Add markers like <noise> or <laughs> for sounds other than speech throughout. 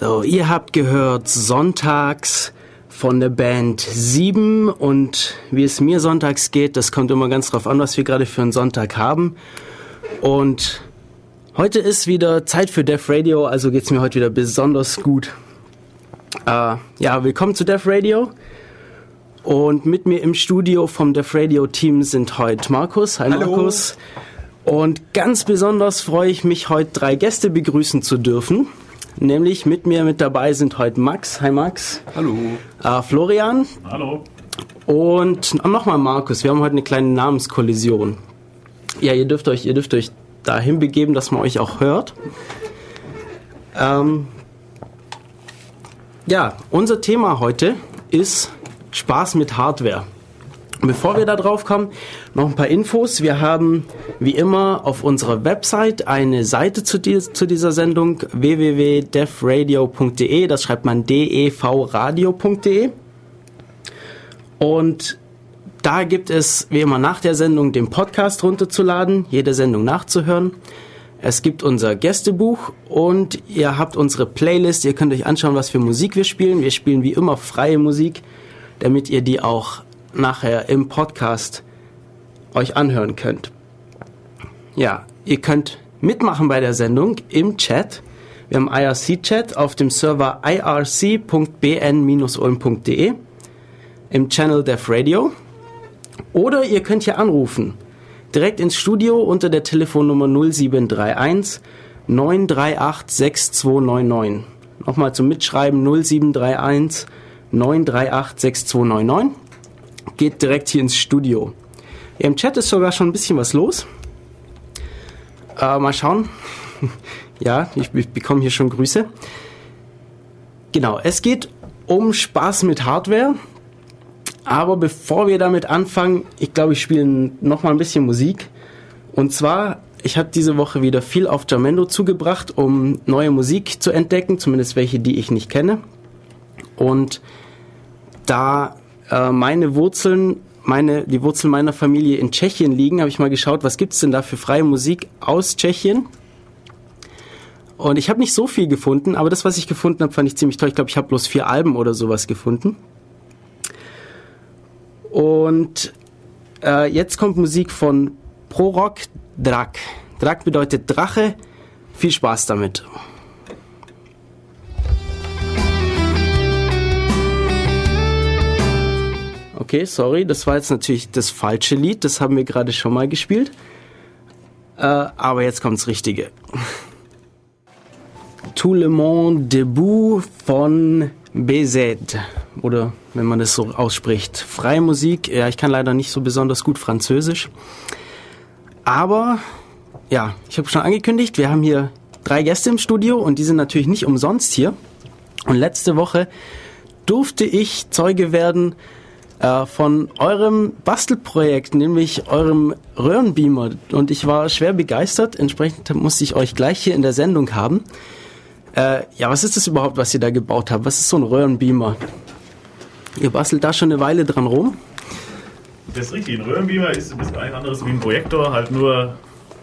So, ihr habt gehört sonntags von der Band 7 und wie es mir sonntags geht, das kommt immer ganz drauf an, was wir gerade für einen Sonntag haben. Und heute ist wieder Zeit für Def Radio, also geht es mir heute wieder besonders gut. Äh, ja, willkommen zu Def Radio. Und mit mir im Studio vom Def Radio Team sind heute Markus. Hi Hallo. Markus. Und ganz besonders freue ich mich, heute drei Gäste begrüßen zu dürfen. Nämlich mit mir mit dabei sind heute Max. Hi Max. Hallo. Äh, Florian Hallo. und nochmal Markus. Wir haben heute eine kleine Namenskollision. Ja, ihr dürft euch, ihr dürft euch dahin begeben, dass man euch auch hört. Ähm, ja, unser Thema heute ist Spaß mit Hardware. Bevor wir da drauf kommen, noch ein paar Infos. Wir haben wie immer auf unserer Website eine Seite zu, die, zu dieser Sendung www.devradio.de. Das schreibt man devradio.de. Und da gibt es wie immer nach der Sendung den Podcast runterzuladen, jede Sendung nachzuhören. Es gibt unser Gästebuch und ihr habt unsere Playlist. Ihr könnt euch anschauen, was für Musik wir spielen. Wir spielen wie immer freie Musik, damit ihr die auch nachher im Podcast euch anhören könnt. Ja, ihr könnt mitmachen bei der Sendung im Chat. Wir haben IRC-Chat auf dem Server irc.bn-ulm.de im Channel Def Radio. Oder ihr könnt hier anrufen. Direkt ins Studio unter der Telefonnummer 0731 938 6299. Nochmal zum Mitschreiben 0731 938 6299. Geht direkt hier ins Studio. Im Chat ist sogar schon ein bisschen was los. Äh, mal schauen. <laughs> ja, ich, ich bekomme hier schon Grüße. Genau, es geht um Spaß mit Hardware. Aber bevor wir damit anfangen, ich glaube, ich spiele noch mal ein bisschen Musik. Und zwar, ich habe diese Woche wieder viel auf Jamendo zugebracht, um neue Musik zu entdecken, zumindest welche, die ich nicht kenne. Und da äh, meine Wurzeln, meine, die Wurzeln meiner Familie in Tschechien liegen, habe ich mal geschaut, was gibt's denn da für freie Musik aus Tschechien. Und ich habe nicht so viel gefunden, aber das, was ich gefunden habe, fand ich ziemlich toll. Ich glaube, ich habe bloß vier Alben oder sowas gefunden. Und äh, jetzt kommt Musik von Prorok Drak. Drak bedeutet Drache. Viel Spaß damit. Okay, sorry, das war jetzt natürlich das falsche Lied. Das haben wir gerade schon mal gespielt. Äh, aber jetzt kommt's Richtige. <laughs> Tout le monde debout von BZ. Oder wenn man das so ausspricht. Freie Musik. Ja, ich kann leider nicht so besonders gut Französisch. Aber, ja, ich habe schon angekündigt, wir haben hier drei Gäste im Studio und die sind natürlich nicht umsonst hier. Und letzte Woche durfte ich Zeuge werden äh, von eurem Bastelprojekt, nämlich eurem Röhrenbeamer. Und ich war schwer begeistert. Entsprechend musste ich euch gleich hier in der Sendung haben. Äh, ja, was ist das überhaupt, was ihr da gebaut habt? Was ist so ein Röhrenbeamer? Ihr bastelt da schon eine Weile dran rum. Das ist richtig. Ein Röhrenbeamer ist, ist ein anderes wie ein Projektor, halt nur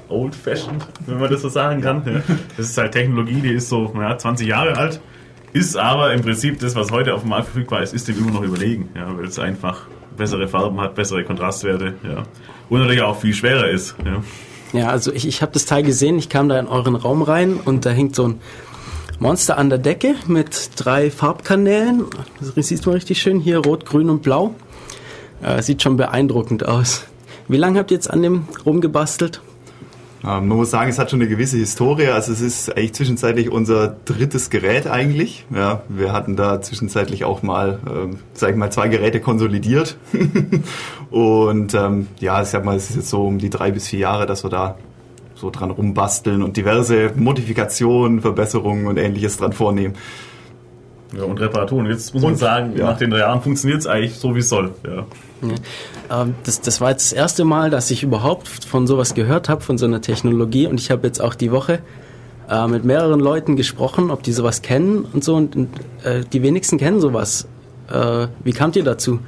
old-fashioned, wenn man das so sagen kann. Ja. Das ist halt Technologie, die ist so naja, 20 Jahre alt, ist aber im Prinzip das, was heute auf dem Markt verfügbar ist, ist dem immer noch überlegen, ja, weil es einfach bessere Farben hat, bessere Kontrastwerte ja. und natürlich auch viel schwerer ist. Ja. Ja, also ich, ich habe das Teil gesehen, ich kam da in euren Raum rein und da hängt so ein Monster an der Decke mit drei Farbkanälen. Das sieht man richtig schön hier, rot, grün und blau. Äh, sieht schon beeindruckend aus. Wie lange habt ihr jetzt an dem rumgebastelt? Ähm, man muss sagen, es hat schon eine gewisse Historie. Also es ist eigentlich zwischenzeitlich unser drittes Gerät eigentlich. Ja, wir hatten da zwischenzeitlich auch mal, ähm, sag ich mal, zwei Geräte konsolidiert. <laughs> und ähm, ja, ich sag mal, es ist jetzt so um die drei bis vier Jahre, dass wir da so dran rumbasteln und diverse Modifikationen, Verbesserungen und ähnliches dran vornehmen. Ja, und Reparaturen. Jetzt muss man Und, sagen, ja. nach den drei Jahren funktioniert es eigentlich so, wie es soll. Ja. Ähm, das, das war jetzt das erste Mal, dass ich überhaupt von sowas gehört habe, von so einer Technologie. Und ich habe jetzt auch die Woche äh, mit mehreren Leuten gesprochen, ob die sowas kennen und so. Und, und äh, die wenigsten kennen sowas. Äh, wie kamt ihr dazu?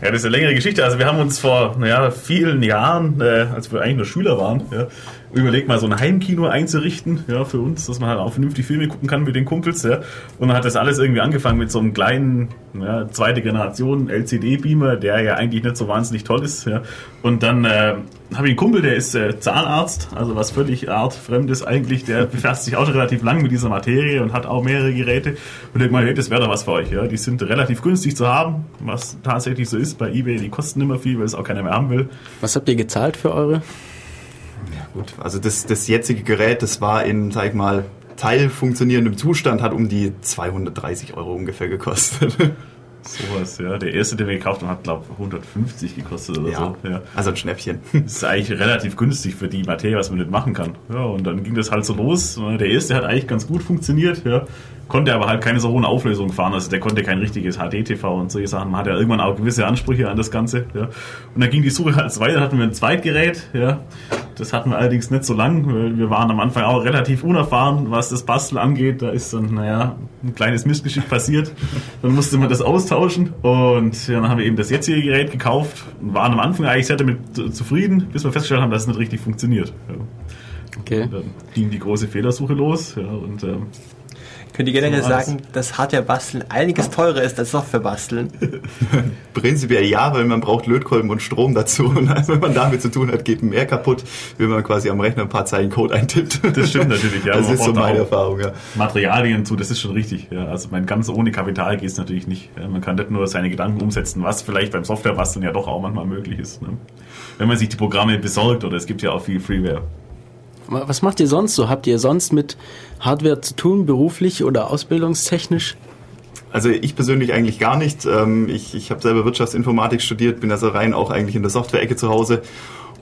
Ja, das ist eine längere Geschichte. Also wir haben uns vor naja, vielen Jahren, äh, als wir eigentlich nur Schüler waren, ja, überlegt mal so ein Heimkino einzurichten, ja, für uns, dass man halt auch vernünftig Filme gucken kann mit den Kumpels, ja. Und dann hat das alles irgendwie angefangen mit so einem kleinen, ja, zweite Generation LCD-Beamer, der ja eigentlich nicht so wahnsinnig toll ist, ja. Und dann äh, habe ich einen Kumpel, der ist äh, Zahnarzt, also was völlig artfremdes eigentlich, der <laughs> befasst sich auch schon relativ lang mit dieser Materie und hat auch mehrere Geräte. Und ich meine, hey, das wäre doch was für euch, ja. Die sind relativ günstig zu haben, was tatsächlich so ist bei eBay, die kosten immer viel, weil es auch keiner mehr haben will. Was habt ihr gezahlt für eure? Gut, also das, das jetzige Gerät, das war in, sag ich mal, teilfunktionierendem Zustand, hat um die 230 Euro ungefähr gekostet. <laughs> Sowas, ja. Der erste, den wir gekauft haben, hat, glaube ich, 150 gekostet oder ja, so. Ja. Also ein Schnäppchen. Das <laughs> ist eigentlich relativ günstig für die Materie, was man nicht machen kann. Ja, und dann ging das halt so los. Der erste hat eigentlich ganz gut funktioniert, ja. Konnte aber halt keine so hohen Auflösungen fahren. Also der konnte kein richtiges HD-TV und solche Sachen. Man hat ja irgendwann auch gewisse Ansprüche an das Ganze, ja. Und dann ging die Suche halt weiter, hatten wir ein Zweitgerät, ja. Das hatten wir allerdings nicht so lang, weil wir waren am Anfang auch relativ unerfahren, was das Basteln angeht. Da ist dann, naja, ein kleines Missgeschick passiert. Dann musste man das austauschen und ja, dann haben wir eben das jetzige Gerät gekauft und waren am Anfang eigentlich sehr damit zufrieden, bis wir festgestellt haben, dass es nicht richtig funktioniert. Ja. Okay. Und dann ging die große Fehlersuche los ja, und ähm, Könnt ihr generell So sagen, dass Hardware-Basteln einiges teurer ist als Software-Basteln? <laughs> Prinzipiell ja, weil man braucht Lötkolben und Strom dazu. <laughs> Und wenn man damit zu tun hat, geht mehr kaputt, wenn man quasi am Rechner ein paar Zeilen Code eintippt. Das stimmt natürlich, ja. Das ist so meine auch- Erfahrung, ja. Materialien zu, das ist schon richtig. Ja. Also mein ganz ohne Kapital geht es natürlich nicht. Ja. Man kann nicht nur seine Gedanken umsetzen, was vielleicht beim Softwarebasteln ja doch auch manchmal möglich ist. Ne? Wenn man sich die Programme besorgt oder es gibt ja auch viel Freeware. Was macht ihr sonst so? Habt ihr sonst mit Hardware zu tun, beruflich oder ausbildungstechnisch? Also ich persönlich eigentlich gar nicht. Ähm, Ich, ich habe selber Wirtschaftsinformatik studiert, bin also rein auch eigentlich in der Software-Ecke zu Hause.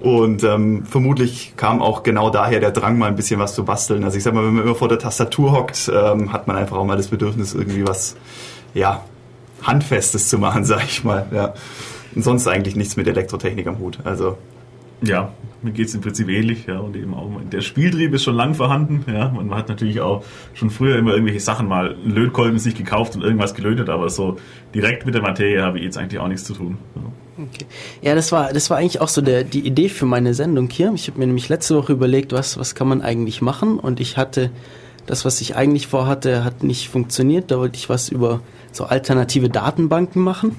Und ähm, vermutlich kam auch genau daher der Drang, mal ein bisschen was zu basteln. Also ich sag mal, wenn man immer vor der Tastatur hockt, ähm, hat man einfach auch mal das Bedürfnis, irgendwie was, ja, Handfestes zu machen, <laughs> sag ich mal. Ja. Und sonst eigentlich nichts mit Elektrotechnik am Hut. Also Ja, mir geht es im Prinzip ähnlich, ja, und eben auch der Spieltrieb ist schon lang vorhanden, ja, man hat natürlich auch schon früher immer irgendwelche Sachen mal Lötkolben sich gekauft und irgendwas gelötet, aber so direkt mit der Materie habe ich jetzt eigentlich auch nichts zu tun. Ja. Okay. Ja, das war, das war eigentlich auch so der, die Idee für meine Sendung hier. Ich habe mir nämlich letzte Woche überlegt, was, was kann man eigentlich machen und ich hatte das, was ich eigentlich vorhatte, hat nicht funktioniert. Da wollte ich was über so alternative Datenbanken machen.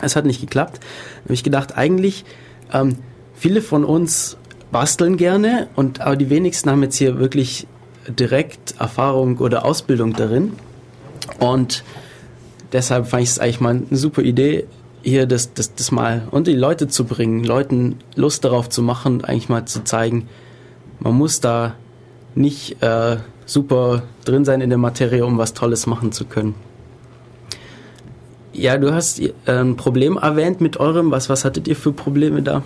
Es hat nicht geklappt. Da habe ich gedacht, eigentlich ähm, viele von uns basteln gerne und aber die wenigsten haben jetzt hier wirklich direkt Erfahrung oder Ausbildung darin. Und deshalb fand ich es eigentlich mal eine super Idee, hier das, das, das mal unter die Leute zu bringen, Leuten Lust darauf zu machen, eigentlich mal zu zeigen, man muss da nicht äh, super drin sein in der Materie, um was Tolles machen zu können. Ja, du hast äh, ein Problem erwähnt mit eurem. Was, was hattet ihr für Probleme da?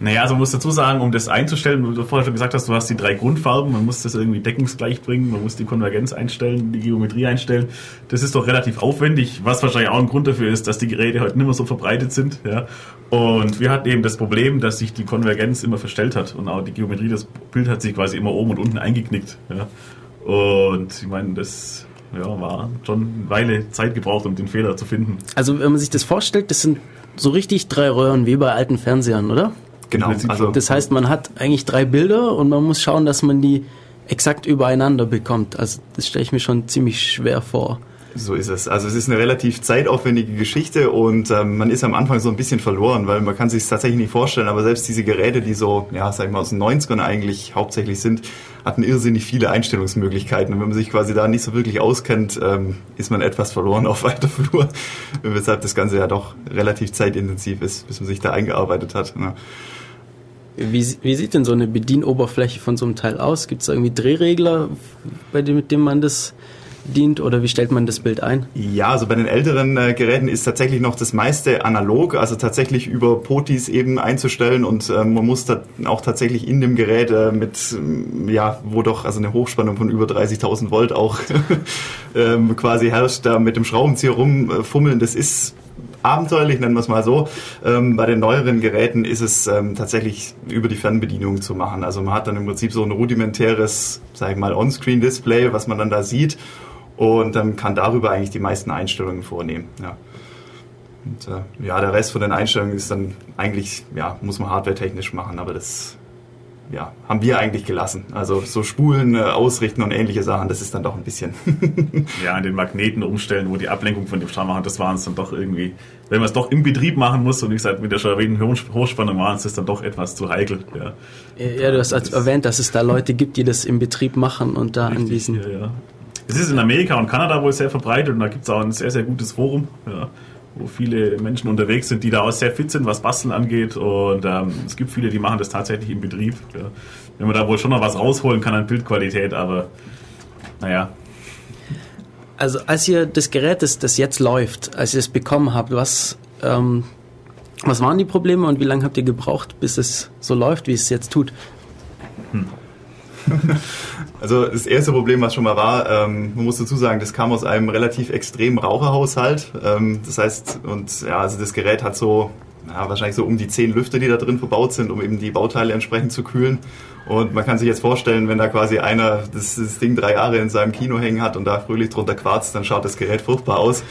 Naja, also man muss dazu sagen, um das einzustellen, wie du vorher schon gesagt hast, du hast die drei Grundfarben, man muss das irgendwie deckungsgleich bringen, man muss die Konvergenz einstellen, die Geometrie einstellen. Das ist doch relativ aufwendig, was wahrscheinlich auch ein Grund dafür ist, dass die Geräte heute nicht mehr so verbreitet sind. Ja. Und wir hatten eben das Problem, dass sich die Konvergenz immer verstellt hat und auch die Geometrie, das Bild hat sich quasi immer oben und unten eingeknickt. Ja. Und ich meine, das ja, war schon eine Weile Zeit gebraucht, um den Fehler zu finden. Also, wenn man sich das vorstellt, das sind so richtig drei Röhren wie bei alten Fernsehern, oder? Genau. Also Das heißt, man hat eigentlich drei Bilder und man muss schauen, dass man die exakt übereinander bekommt. Also, das stelle ich mir schon ziemlich schwer vor. So ist es. Also es ist eine relativ zeitaufwendige Geschichte und ähm, man ist am Anfang so ein bisschen verloren, weil man kann sich tatsächlich nicht vorstellen, aber selbst diese Geräte, die so, ja, sag ich mal, aus den 90ern eigentlich hauptsächlich sind, hatten irrsinnig viele Einstellungsmöglichkeiten. Und wenn man sich quasi da nicht so wirklich auskennt, ähm, ist man etwas verloren auf weiter Flur, <laughs> weshalb das Ganze ja doch relativ zeitintensiv ist, bis man sich da eingearbeitet hat. Ne? Wie, wie sieht denn so eine Bedienoberfläche von so einem Teil aus? Gibt es irgendwie Drehregler, bei dem, mit dem man das dient oder wie stellt man das Bild ein? Ja, also bei den älteren äh, Geräten ist tatsächlich noch das meiste analog, also tatsächlich über POTIs eben einzustellen und ähm, man muss da auch tatsächlich in dem Gerät äh, mit, ähm, ja, wo doch also eine Hochspannung von über 30.000 Volt auch <laughs> ähm, quasi herrscht, da mit dem Schraubenzieher rumfummeln, das ist abenteuerlich, nennen wir es mal so. Ähm, bei den neueren Geräten ist es ähm, tatsächlich über die Fernbedienung zu machen. Also man hat dann im Prinzip so ein rudimentäres, sag ich mal, On-Screen-Display, was man dann da sieht und dann kann darüber eigentlich die meisten Einstellungen vornehmen. Ja. Und äh, ja, der Rest von den Einstellungen ist dann eigentlich, ja, muss man hardware-technisch machen, aber das ja, haben wir eigentlich gelassen. Also so Spulen äh, ausrichten und ähnliche Sachen, das ist dann doch ein bisschen. <laughs> ja, an den Magneten umstellen, wo die Ablenkung von dem Strom machen, das waren es dann doch irgendwie, wenn man es doch im Betrieb machen muss und wie gesagt, mit der schon erwähnten Hochspannung waren es dann doch etwas zu heikel. Ja, ja du hast das erwähnt, dass es da Leute gibt, die das im Betrieb machen und da Richtig, an diesen. Ja, ja. Es ist in Amerika und Kanada wohl sehr verbreitet und da gibt es auch ein sehr, sehr gutes Forum. Ja wo viele Menschen unterwegs sind, die da auch sehr fit sind, was Basteln angeht. Und ähm, es gibt viele, die machen das tatsächlich im Betrieb. Ja. Wenn man da wohl schon noch was rausholen kann an Bildqualität, aber naja. Also als ihr das Gerät, das, das jetzt läuft, als ihr es bekommen habt, was, ähm, was waren die Probleme und wie lange habt ihr gebraucht, bis es so läuft, wie es jetzt tut? Hm. <laughs> <laughs> Also das erste Problem, was schon mal war, ähm, man muss dazu sagen, das kam aus einem relativ extremen Raucherhaushalt. Ähm, das heißt, und ja, also das Gerät hat so ja, wahrscheinlich so um die zehn Lüfter, die da drin verbaut sind, um eben die Bauteile entsprechend zu kühlen. Und man kann sich jetzt vorstellen, wenn da quasi einer das, das Ding drei Jahre in seinem Kino hängen hat und da fröhlich drunter quarzt, dann schaut das Gerät furchtbar aus.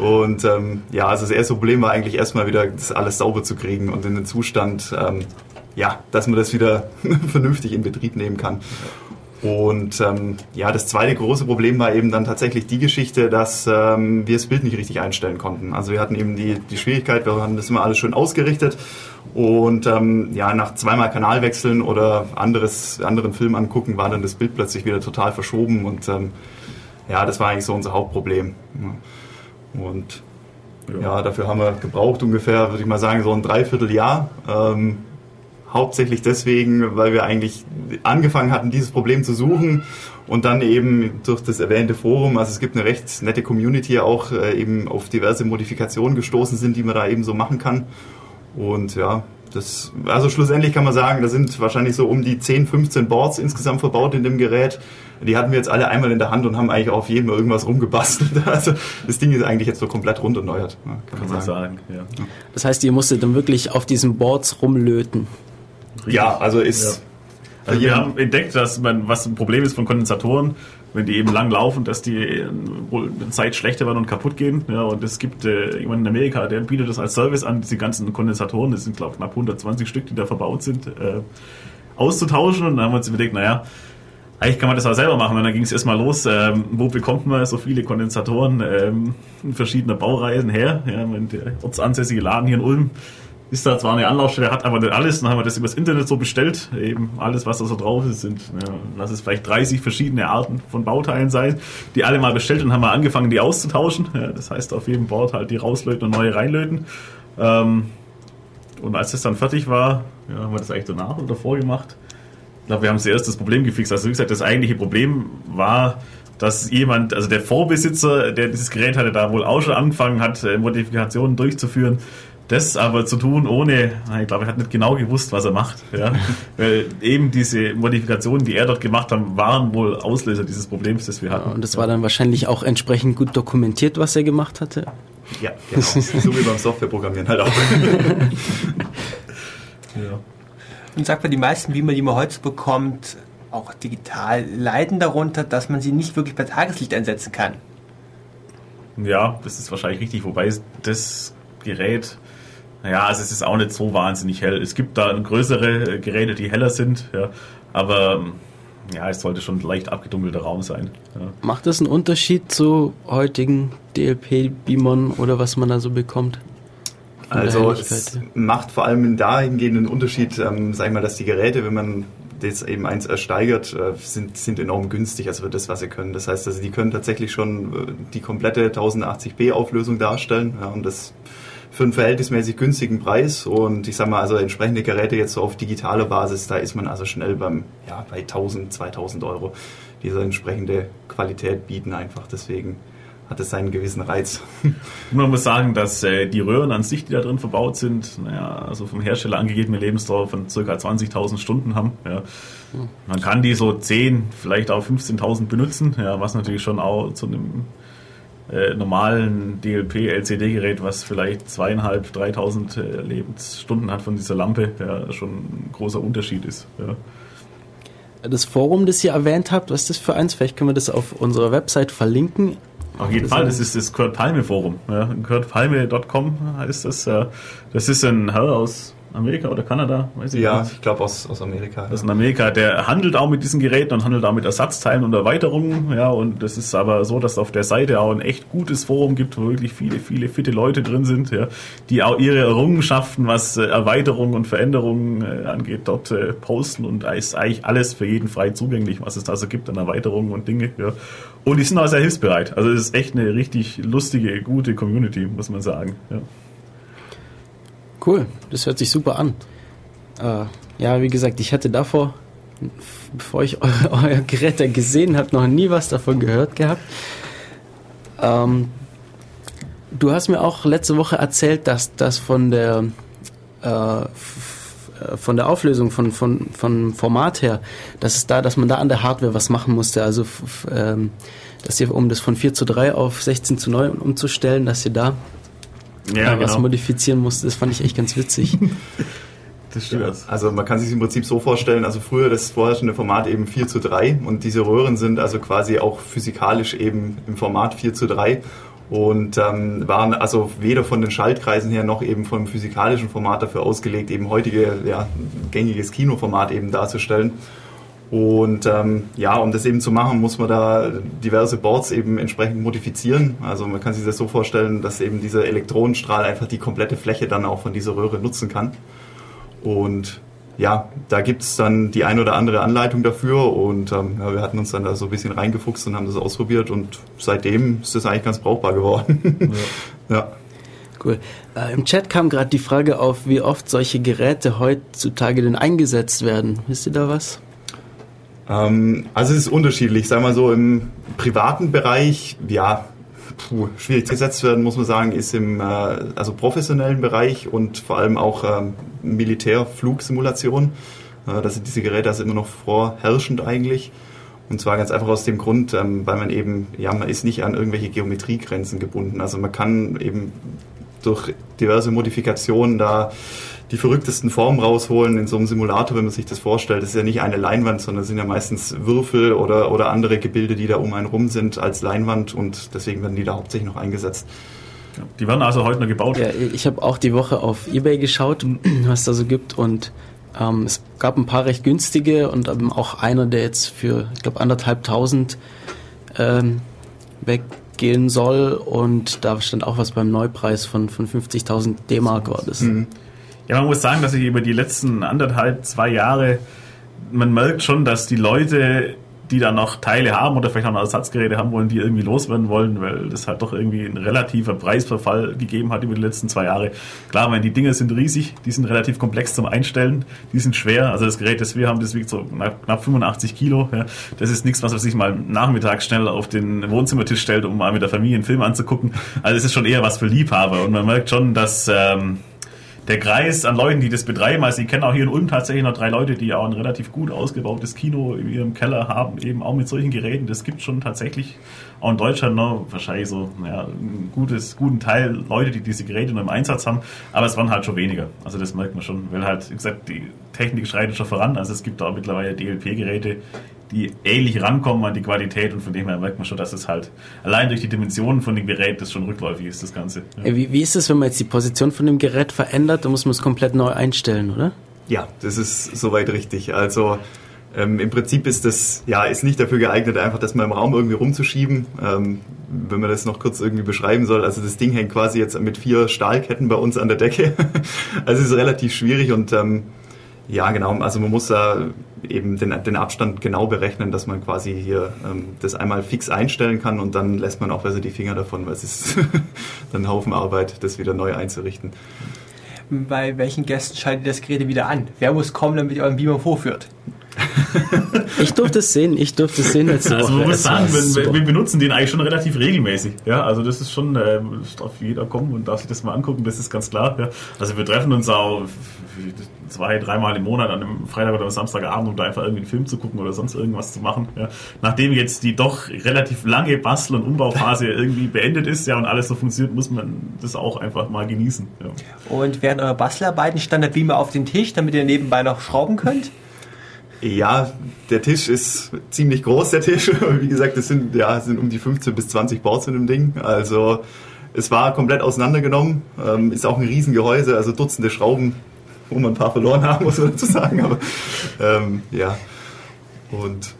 Und ähm, ja, also das erste Problem war eigentlich erstmal wieder, das alles sauber zu kriegen und in den Zustand, ähm, ja, dass man das wieder <laughs> vernünftig in Betrieb nehmen kann. Und ähm, ja, das zweite große Problem war eben dann tatsächlich die Geschichte, dass ähm, wir das Bild nicht richtig einstellen konnten. Also wir hatten eben die, die Schwierigkeit, wir haben das immer alles schön ausgerichtet und ähm, ja, nach zweimal Kanalwechseln oder anderes, anderen Film angucken, war dann das Bild plötzlich wieder total verschoben und ähm, ja, das war eigentlich so unser Hauptproblem. Und ja, dafür haben wir gebraucht ungefähr, würde ich mal sagen, so ein Dreivierteljahr. Ähm, hauptsächlich deswegen, weil wir eigentlich angefangen hatten, dieses Problem zu suchen und dann eben durch das erwähnte Forum, also es gibt eine recht nette Community auch, äh, eben auf diverse Modifikationen gestoßen sind, die man da eben so machen kann. Und ja, das, also schlussendlich kann man sagen, da sind wahrscheinlich so um die 10, 15 Boards insgesamt verbaut in dem Gerät. Die hatten wir jetzt alle einmal in der Hand und haben eigentlich auf jedem irgendwas rumgebastelt. <laughs> Also das Ding ist eigentlich jetzt so komplett rund erneuert. Kann, kann man sagen. sagen ja. Das heißt, ihr musstet dann wirklich auf diesen Boards rumlöten. Richtig. Ja, also ist. Ja. Also wir haben entdeckt, dass man, was ein Problem ist von Kondensatoren, wenn die eben lang laufen, dass die äh, wohl eine Zeit schlechter werden und kaputt gehen. Ja, und es gibt äh, jemanden in Amerika, der bietet das als Service an, diese ganzen Kondensatoren, das sind glaube ich knapp 120 Stück, die da verbaut sind, äh, auszutauschen. Und dann haben wir uns überlegt, naja, eigentlich kann man das auch selber machen. Und dann ging es erstmal los, ähm, wo bekommt man so viele Kondensatoren ähm, in verschiedenen Baureisen her? Ja, der ortsansässige Laden hier in Ulm ist da zwar eine Anlaufstelle, hat aber nicht alles. Dann haben wir das übers Internet so bestellt. Eben alles, was da so drauf ist, sind, ja, lass es vielleicht 30 verschiedene Arten von Bauteilen sein, die alle mal bestellt und haben wir angefangen, die auszutauschen. Ja, das heißt, auf jedem Board halt die rauslöten und neue reinlöten. Ähm, und als das dann fertig war, ja, haben wir das eigentlich danach oder davor gemacht. Ich glaube, wir haben zuerst das Problem gefixt. Also wie gesagt, das eigentliche Problem war, dass jemand, also der Vorbesitzer, der dieses Gerät hatte, da wohl auch schon angefangen hat, äh, Modifikationen durchzuführen das aber zu tun, ohne, ich glaube, er hat nicht genau gewusst, was er macht. Ja? <laughs> Weil eben diese Modifikationen, die er dort gemacht hat, waren wohl Auslöser dieses Problems, das wir hatten. Ja, und das war dann wahrscheinlich auch entsprechend gut dokumentiert, was er gemacht hatte. Ja, genau. <laughs> so wie beim Softwareprogrammieren halt auch. <laughs> ja. Und sagt man, die meisten Beamer, die man heute bekommt, auch digital, leiden darunter, dass man sie nicht wirklich bei Tageslicht einsetzen kann. Ja, das ist wahrscheinlich richtig, wobei das Gerät naja, also es ist auch nicht so wahnsinnig hell. Es gibt da größere äh, Geräte, die heller sind, ja, aber ähm, ja, es sollte schon ein leicht abgedunkelter Raum sein. Ja. Macht das einen Unterschied zu heutigen DLP-Beamern oder was man da so bekommt? Also es macht vor allem dahingehend einen Unterschied, ähm, sag ich mal, dass die Geräte, wenn man das eben eins ersteigert, äh, sind, sind enorm günstig, also für das, was sie können. Das heißt, also die können tatsächlich schon äh, die komplette 1080p Auflösung darstellen ja, und das für einen verhältnismäßig günstigen Preis. Und ich sage mal, also entsprechende Geräte jetzt so auf digitaler Basis, da ist man also schnell beim, ja, bei 1000, 2000 Euro, die diese entsprechende Qualität bieten einfach. Deswegen hat es seinen gewissen Reiz. Man muss sagen, dass äh, die Röhren an sich, die da drin verbaut sind, naja, also vom Hersteller angegebene Lebensdauer von ca. 20.000 Stunden haben. Ja. Man kann die so 10, vielleicht auch 15.000 benutzen, ja, was natürlich schon auch zu einem äh, normalen DLP-LCD-Gerät, was vielleicht zweieinhalb, 3000 äh, Lebensstunden hat von dieser Lampe, ja, schon ein großer Unterschied ist. Ja. Das Forum, das ihr erwähnt habt, was ist das für eins? Vielleicht können wir das auf unserer Website verlinken. Auf jeden Fall, das ist das Kurt Palme Forum. Ja, kurtpalme.com heißt das. Das ist ein Herr aus Amerika oder Kanada, weiß ich Ja, nicht. ich glaube aus, aus Amerika. Das ist in Amerika, der handelt auch mit diesen Geräten und handelt auch mit Ersatzteilen und Erweiterungen. Ja, und das ist aber so, dass auf der Seite auch ein echt gutes Forum gibt, wo wirklich viele, viele fitte Leute drin sind, ja, die auch ihre Errungenschaften, was äh, Erweiterungen und Veränderungen äh, angeht, dort äh, posten und da ist eigentlich alles für jeden frei zugänglich, was es da so gibt an Erweiterungen und Dinge. Ja. Und die sind auch sehr hilfsbereit. Also es ist echt eine richtig lustige, gute Community, muss man sagen. Ja. Cool, das hört sich super an. Äh, ja, wie gesagt, ich hatte davor, bevor ich eu <laughs> euer Gerät gesehen habe, noch nie was davon gehört gehabt. Ähm, du hast mir auch letzte Woche erzählt, dass das von der äh, von der Auflösung von, von, von Format her, dass es da, dass man da an der Hardware was machen musste. Also ähm, dass ihr, um das von 4 zu 3 auf 16 zu 9 umzustellen, dass ihr da Ja, äh, was genau. modifizieren musste, das fand ich echt ganz witzig. <laughs> Das stimmt. Also man kann sich im Prinzip so vorstellen, also früher das vorherrschende Format eben 4 zu 3 und diese Röhren sind also quasi auch physikalisch eben im Format 4 zu 3 und ähm, waren also weder von den Schaltkreisen her noch eben vom physikalischen Format dafür ausgelegt, eben heutige ja, gängiges Kinoformat eben darzustellen. Und ähm, ja, um das eben zu machen, muss man da diverse Boards eben entsprechend modifizieren. Also man kann sich das so vorstellen, dass eben dieser Elektronenstrahl einfach die komplette Fläche dann auch von dieser Röhre nutzen kann. Und ja, da gibt's dann die ein oder andere Anleitung dafür und ähm, ja, wir hatten uns dann da so ein bisschen reingefuchst und haben das ausprobiert und seitdem ist das eigentlich ganz brauchbar geworden. ja. <laughs> Cool. Äh, Im Chat kam gerade die Frage auf, wie oft solche Geräte heutzutage denn eingesetzt werden. Wisst ihr da was? Ähm, also es ist unterschiedlich. Sagen wir so, im privaten Bereich, ja, puh, schwierig zu gesetzt werden, muss man sagen, ist im äh, also professionellen Bereich und vor allem auch ähm, Militärflugsimulation. Äh, da sind diese Geräte also immer noch vorherrschend eigentlich. Und zwar ganz einfach aus dem Grund, ähm, weil man eben, ja, man ist nicht an irgendwelche Geometriegrenzen gebunden. Also man kann eben durch diverse Modifikationen da die verrücktesten Formen rausholen in so einem Simulator, wenn man sich das vorstellt. Das ist ja nicht eine Leinwand, sondern es sind ja meistens Würfel oder, oder andere Gebilde, die da um einen rum sind als Leinwand und deswegen werden die da hauptsächlich noch eingesetzt. Die werden also heute noch gebaut. Ja, ich habe auch die Woche auf Ebay geschaut, <clears throat> was da so gibt und ähm, es gab ein paar recht günstige und ähm, auch einer, der jetzt für, ich glaube, anderthalbtausend ähm, weggehen soll und da stand auch was beim Neupreis von, von 50.000 D-Mark war das. Ja, man muss sagen, dass sich über die letzten anderthalb, zwei Jahre, man merkt schon, dass die Leute, die da noch Teile haben oder vielleicht noch Ersatzgeräte haben wollen, die irgendwie loswerden wollen, weil das halt doch irgendwie ein relativer Preisverfall gegeben hat über die letzten zwei Jahre. Klar, ich meine, die Dinge sind riesig, die sind relativ komplex zum Einstellen, die sind schwer. Also das Gerät, das wir haben, das wiegt so knapp knapp 85 Kilo. Ja. Das ist nichts, was man sich mal nachmittags schnell auf den Wohnzimmertisch stellt, um mal mit der Familie einen Film anzugucken. Also es ist schon eher was für Liebhaber und man merkt schon, dass... Ähm, der Kreis an Leuten, die das betreiben, also ich kenne auch hier in Ulm tatsächlich noch drei Leute, die auch ein relativ gut ausgebautes Kino in ihrem Keller haben, eben auch mit solchen Geräten. Das gibt schon tatsächlich auch in Deutschland noch wahrscheinlich so naja, einen gutes, guten Teil Leute, die diese Geräte noch im Einsatz haben, aber es waren halt schon weniger. Also das merkt man schon, weil halt, wie gesagt, die Technik schreitet schon voran. Also es gibt auch mittlerweile DLP-Geräte, die ähnlich rankommen an die Qualität und von dem her merkt man schon, dass es halt allein durch die Dimensionen von dem Gerät das schon rückläufig ist, das Ganze. Ja. Äh, Wie, wie ist es, wenn man jetzt die Position von dem Gerät verändert, dann muss man es komplett neu einstellen, oder? Ja, das ist soweit richtig. Also ähm, im Prinzip ist das ja ist nicht dafür geeignet, einfach das mal im Raum irgendwie rumzuschieben. Ähm, wenn man das noch kurz irgendwie beschreiben soll, also das Ding hängt quasi jetzt mit vier Stahlketten bei uns an der Decke. <laughs> also es ist relativ schwierig und ähm, ja, genau. Also man muss da eben den, den Abstand genau berechnen, dass man quasi hier ähm, das einmal fix einstellen kann und dann lässt man auch besser die Finger davon, weil es ist <laughs> dann ein Haufen Arbeit, das wieder neu einzurichten. Bei welchen Gästen schaltet ihr das Gerät wieder an? Wer muss kommen, damit ihr euren Beamer vorführt? <laughs> Ich durfte es sehen, ich durfte es sehen letzte Also man muss Es war sagen, wir, wir benutzen den eigentlich schon relativ regelmäßig. Ja, also das ist schon, äh, es darf jeder kommen und darf sich das mal angucken, das ist ganz klar. Ja. Also wir treffen uns auch zwei, dreimal im Monat an einem Freitag oder Samstagabend, um da einfach irgendwie einen Film zu gucken oder sonst irgendwas zu machen. Ja. Nachdem jetzt die doch relativ lange Bastel- und Umbauphase <laughs> irgendwie beendet ist, ja, und alles so funktioniert, muss man das auch einfach mal genießen. Ja. Und während eurer Bastelarbeiten stand der Beamer auf den Tisch, damit ihr nebenbei noch schrauben könnt? Ja, der Tisch ist ziemlich groß, der Tisch. <laughs> Wie gesagt, es sind, ja, es sind um die 15 bis 20 Boards in dem Ding. Also es war komplett auseinandergenommen. Ähm, ist auch ein Riesengehäuse, also Dutzende Schrauben, wo man ein paar verloren haben, muss <laughs> man dazu sagen. Aber ähm, ja. Und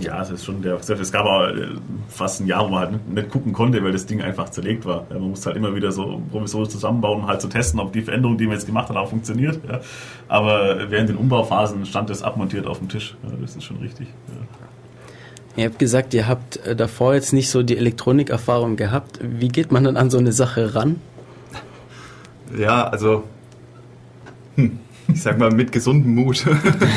ja, es ist schon der. Es gab auch äh, fast ein Jahr, wo man halt nicht gucken konnte, weil das Ding einfach zerlegt war. Man musste halt immer wieder so provisorisch zusammenbauen, um halt zu testen, ob die Veränderung, die man jetzt gemacht hat, auch funktioniert. Ja. Aber während den Umbauphasen stand das abmontiert auf dem Tisch. Ja, das ist schon richtig. Ja. Ihr habt gesagt, ihr habt äh, davor jetzt nicht so die Elektronikerfahrung gehabt. Wie geht man dann an so eine Sache ran? Ja, also hm, ich sag mal, mit gesundem Mut.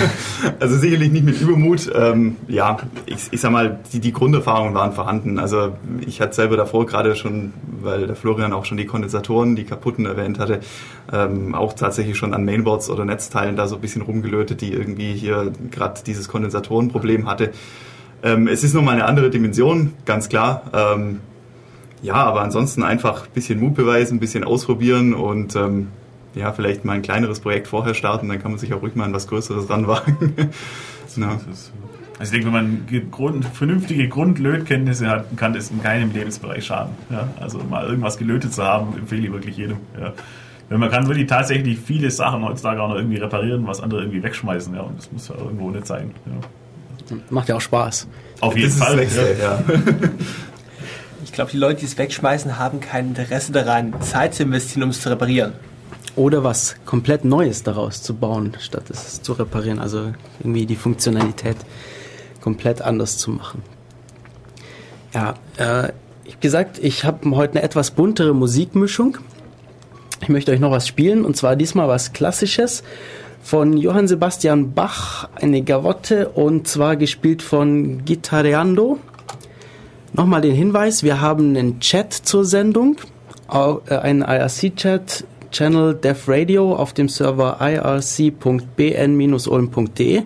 <laughs> also sicherlich nicht mit Übermut. Ähm, ja, ich, ich sag mal, die, die Grunderfahrungen waren vorhanden. Also ich hatte selber davor gerade schon, weil der Florian auch schon die Kondensatoren, die kaputten erwähnt hatte, ähm, auch tatsächlich schon an Mainboards oder Netzteilen da so ein bisschen rumgelötet, die irgendwie hier gerade dieses Kondensatorenproblem hatte. Ähm, es ist nochmal eine andere Dimension, ganz klar. Ähm, ja, aber ansonsten einfach ein bisschen Mut beweisen, ein bisschen ausprobieren und ähm, ja, vielleicht mal ein kleineres Projekt vorher starten, dann kann man sich auch ruhig mal an was Größeres ranwagen. <laughs> ja. <laughs> Also ich denke, wenn man Grund, vernünftige Grundlötkenntnisse hat, kann das in keinem Lebensbereich schaden. Ja? Also mal irgendwas gelötet zu haben, empfehle ich wirklich jedem. Ja? Wenn man kann wirklich tatsächlich viele Sachen heutzutage auch noch irgendwie reparieren, was andere irgendwie wegschmeißen. Ja? Und das muss ja irgendwo nicht sein. Ja? Macht ja auch Spaß. Auf jeden das Fall. Ja. Ich glaube, die Leute, die es wegschmeißen, haben kein Interesse daran, Zeit zu investieren, um es zu reparieren oder was komplett Neues daraus zu bauen, statt es zu reparieren. Also irgendwie die Funktionalität komplett anders zu machen. Ja, äh, ich gesagt, ich habe heute eine etwas buntere Musikmischung. Ich möchte euch noch was spielen und zwar diesmal was Klassisches von Johann Sebastian Bach, eine Gavotte und zwar gespielt von Gitarreando. Nochmal den Hinweis, wir haben einen Chat zur Sendung, äh, einen IRC-Chat Channel Dev Radio auf dem Server irc.bn-ulm.de.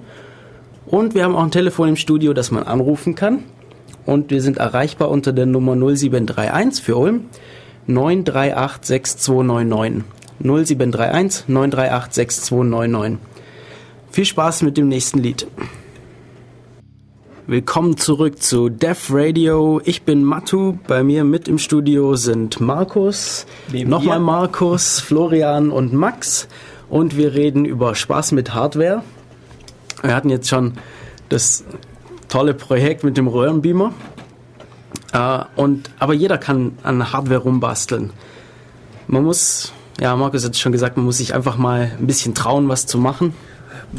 Und wir haben auch ein Telefon im Studio, das man anrufen kann. Und wir sind erreichbar unter der Nummer 0731 für Ulm 938 6299. 0731 938 6299. Viel Spaß mit dem nächsten Lied. Willkommen zurück zu Def Radio. Ich bin Matu. Bei mir mit im Studio sind Markus, nochmal Markus, Florian und Max. Und wir reden über Spaß mit Hardware. Wir hatten jetzt schon das tolle Projekt mit dem Röhrenbeamer. Äh, und, aber jeder kann an Hardware rumbasteln. Man muss, ja, Markus hat schon gesagt, man muss sich einfach mal ein bisschen trauen, was zu machen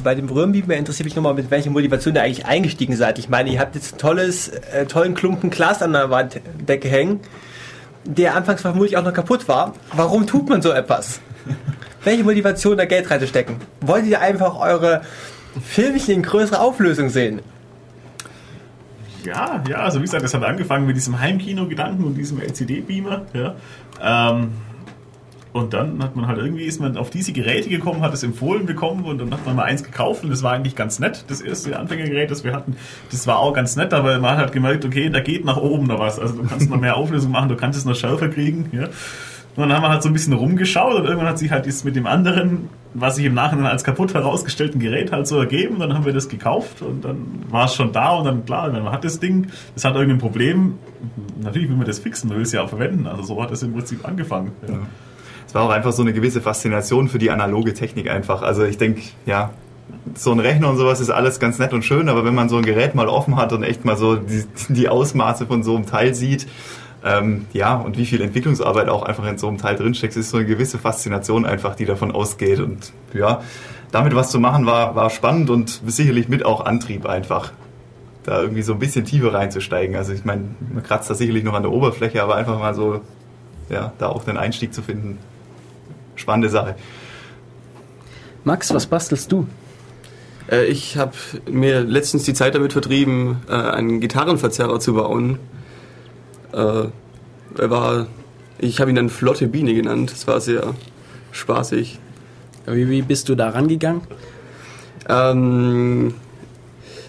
bei dem Röhrenbeamer interessiert mich nochmal, mit welcher Motivation ihr eigentlich eingestiegen seid. Ich meine, ihr habt jetzt ein tolles, äh, tollen Klumpen Glas an der Wanddecke hängen, der anfangs vermutlich auch noch kaputt war. Warum tut man so etwas? <laughs> Welche Motivation da Geld reinzustecken? Wollt ihr einfach eure Filmchen in größerer Auflösung sehen? Ja, ja, also wie gesagt, das hat angefangen mit diesem Heimkino-Gedanken und diesem LCD-Beamer. Ja. Ähm, und dann hat man halt irgendwie ist man auf diese Geräte gekommen, hat es empfohlen bekommen und dann hat man mal eins gekauft und das war eigentlich ganz nett. Das erste Anfängergerät, das wir hatten, das war auch ganz nett, aber man hat halt gemerkt, okay, da geht nach oben noch was. Also du kannst noch mehr Auflösung machen, du kannst es noch schärfer kriegen. Ja. Und dann haben wir halt so ein bisschen rumgeschaut und irgendwann hat sich halt das mit dem anderen, was sich im Nachhinein als kaputt herausgestellten Gerät halt so ergeben. Dann haben wir das gekauft und dann war es schon da und dann klar, man hat das Ding, das hat irgendein Problem. Natürlich will man das fixen, man will es ja auch verwenden. Also so hat es im Prinzip angefangen. Ja. Ja es war auch einfach so eine gewisse Faszination für die analoge Technik einfach. Also ich denke, ja, so ein Rechner und sowas ist alles ganz nett und schön, aber wenn man so ein Gerät mal offen hat und echt mal so die, <laughs> die Ausmaße von so einem Teil sieht, ähm, ja, und wie viel Entwicklungsarbeit auch einfach in so einem Teil drinsteckt, ist so eine gewisse Faszination einfach, die davon ausgeht. Und ja, damit was zu machen war, war spannend und sicherlich mit auch Antrieb einfach, da irgendwie so ein bisschen tiefer reinzusteigen. Also ich meine, man kratzt da sicherlich noch an der Oberfläche, aber einfach mal so, ja, da auch den Einstieg zu finden, spannende Sache. Max, was bastelst du? Äh, ich habe mir letztens die Zeit damit vertrieben, äh, einen Gitarrenverzerrer zu bauen. Äh, er war, ich habe ihn dann Flotte Biene genannt. Es war sehr spaßig. Wie, wie bist du da rangegangen? Ähm,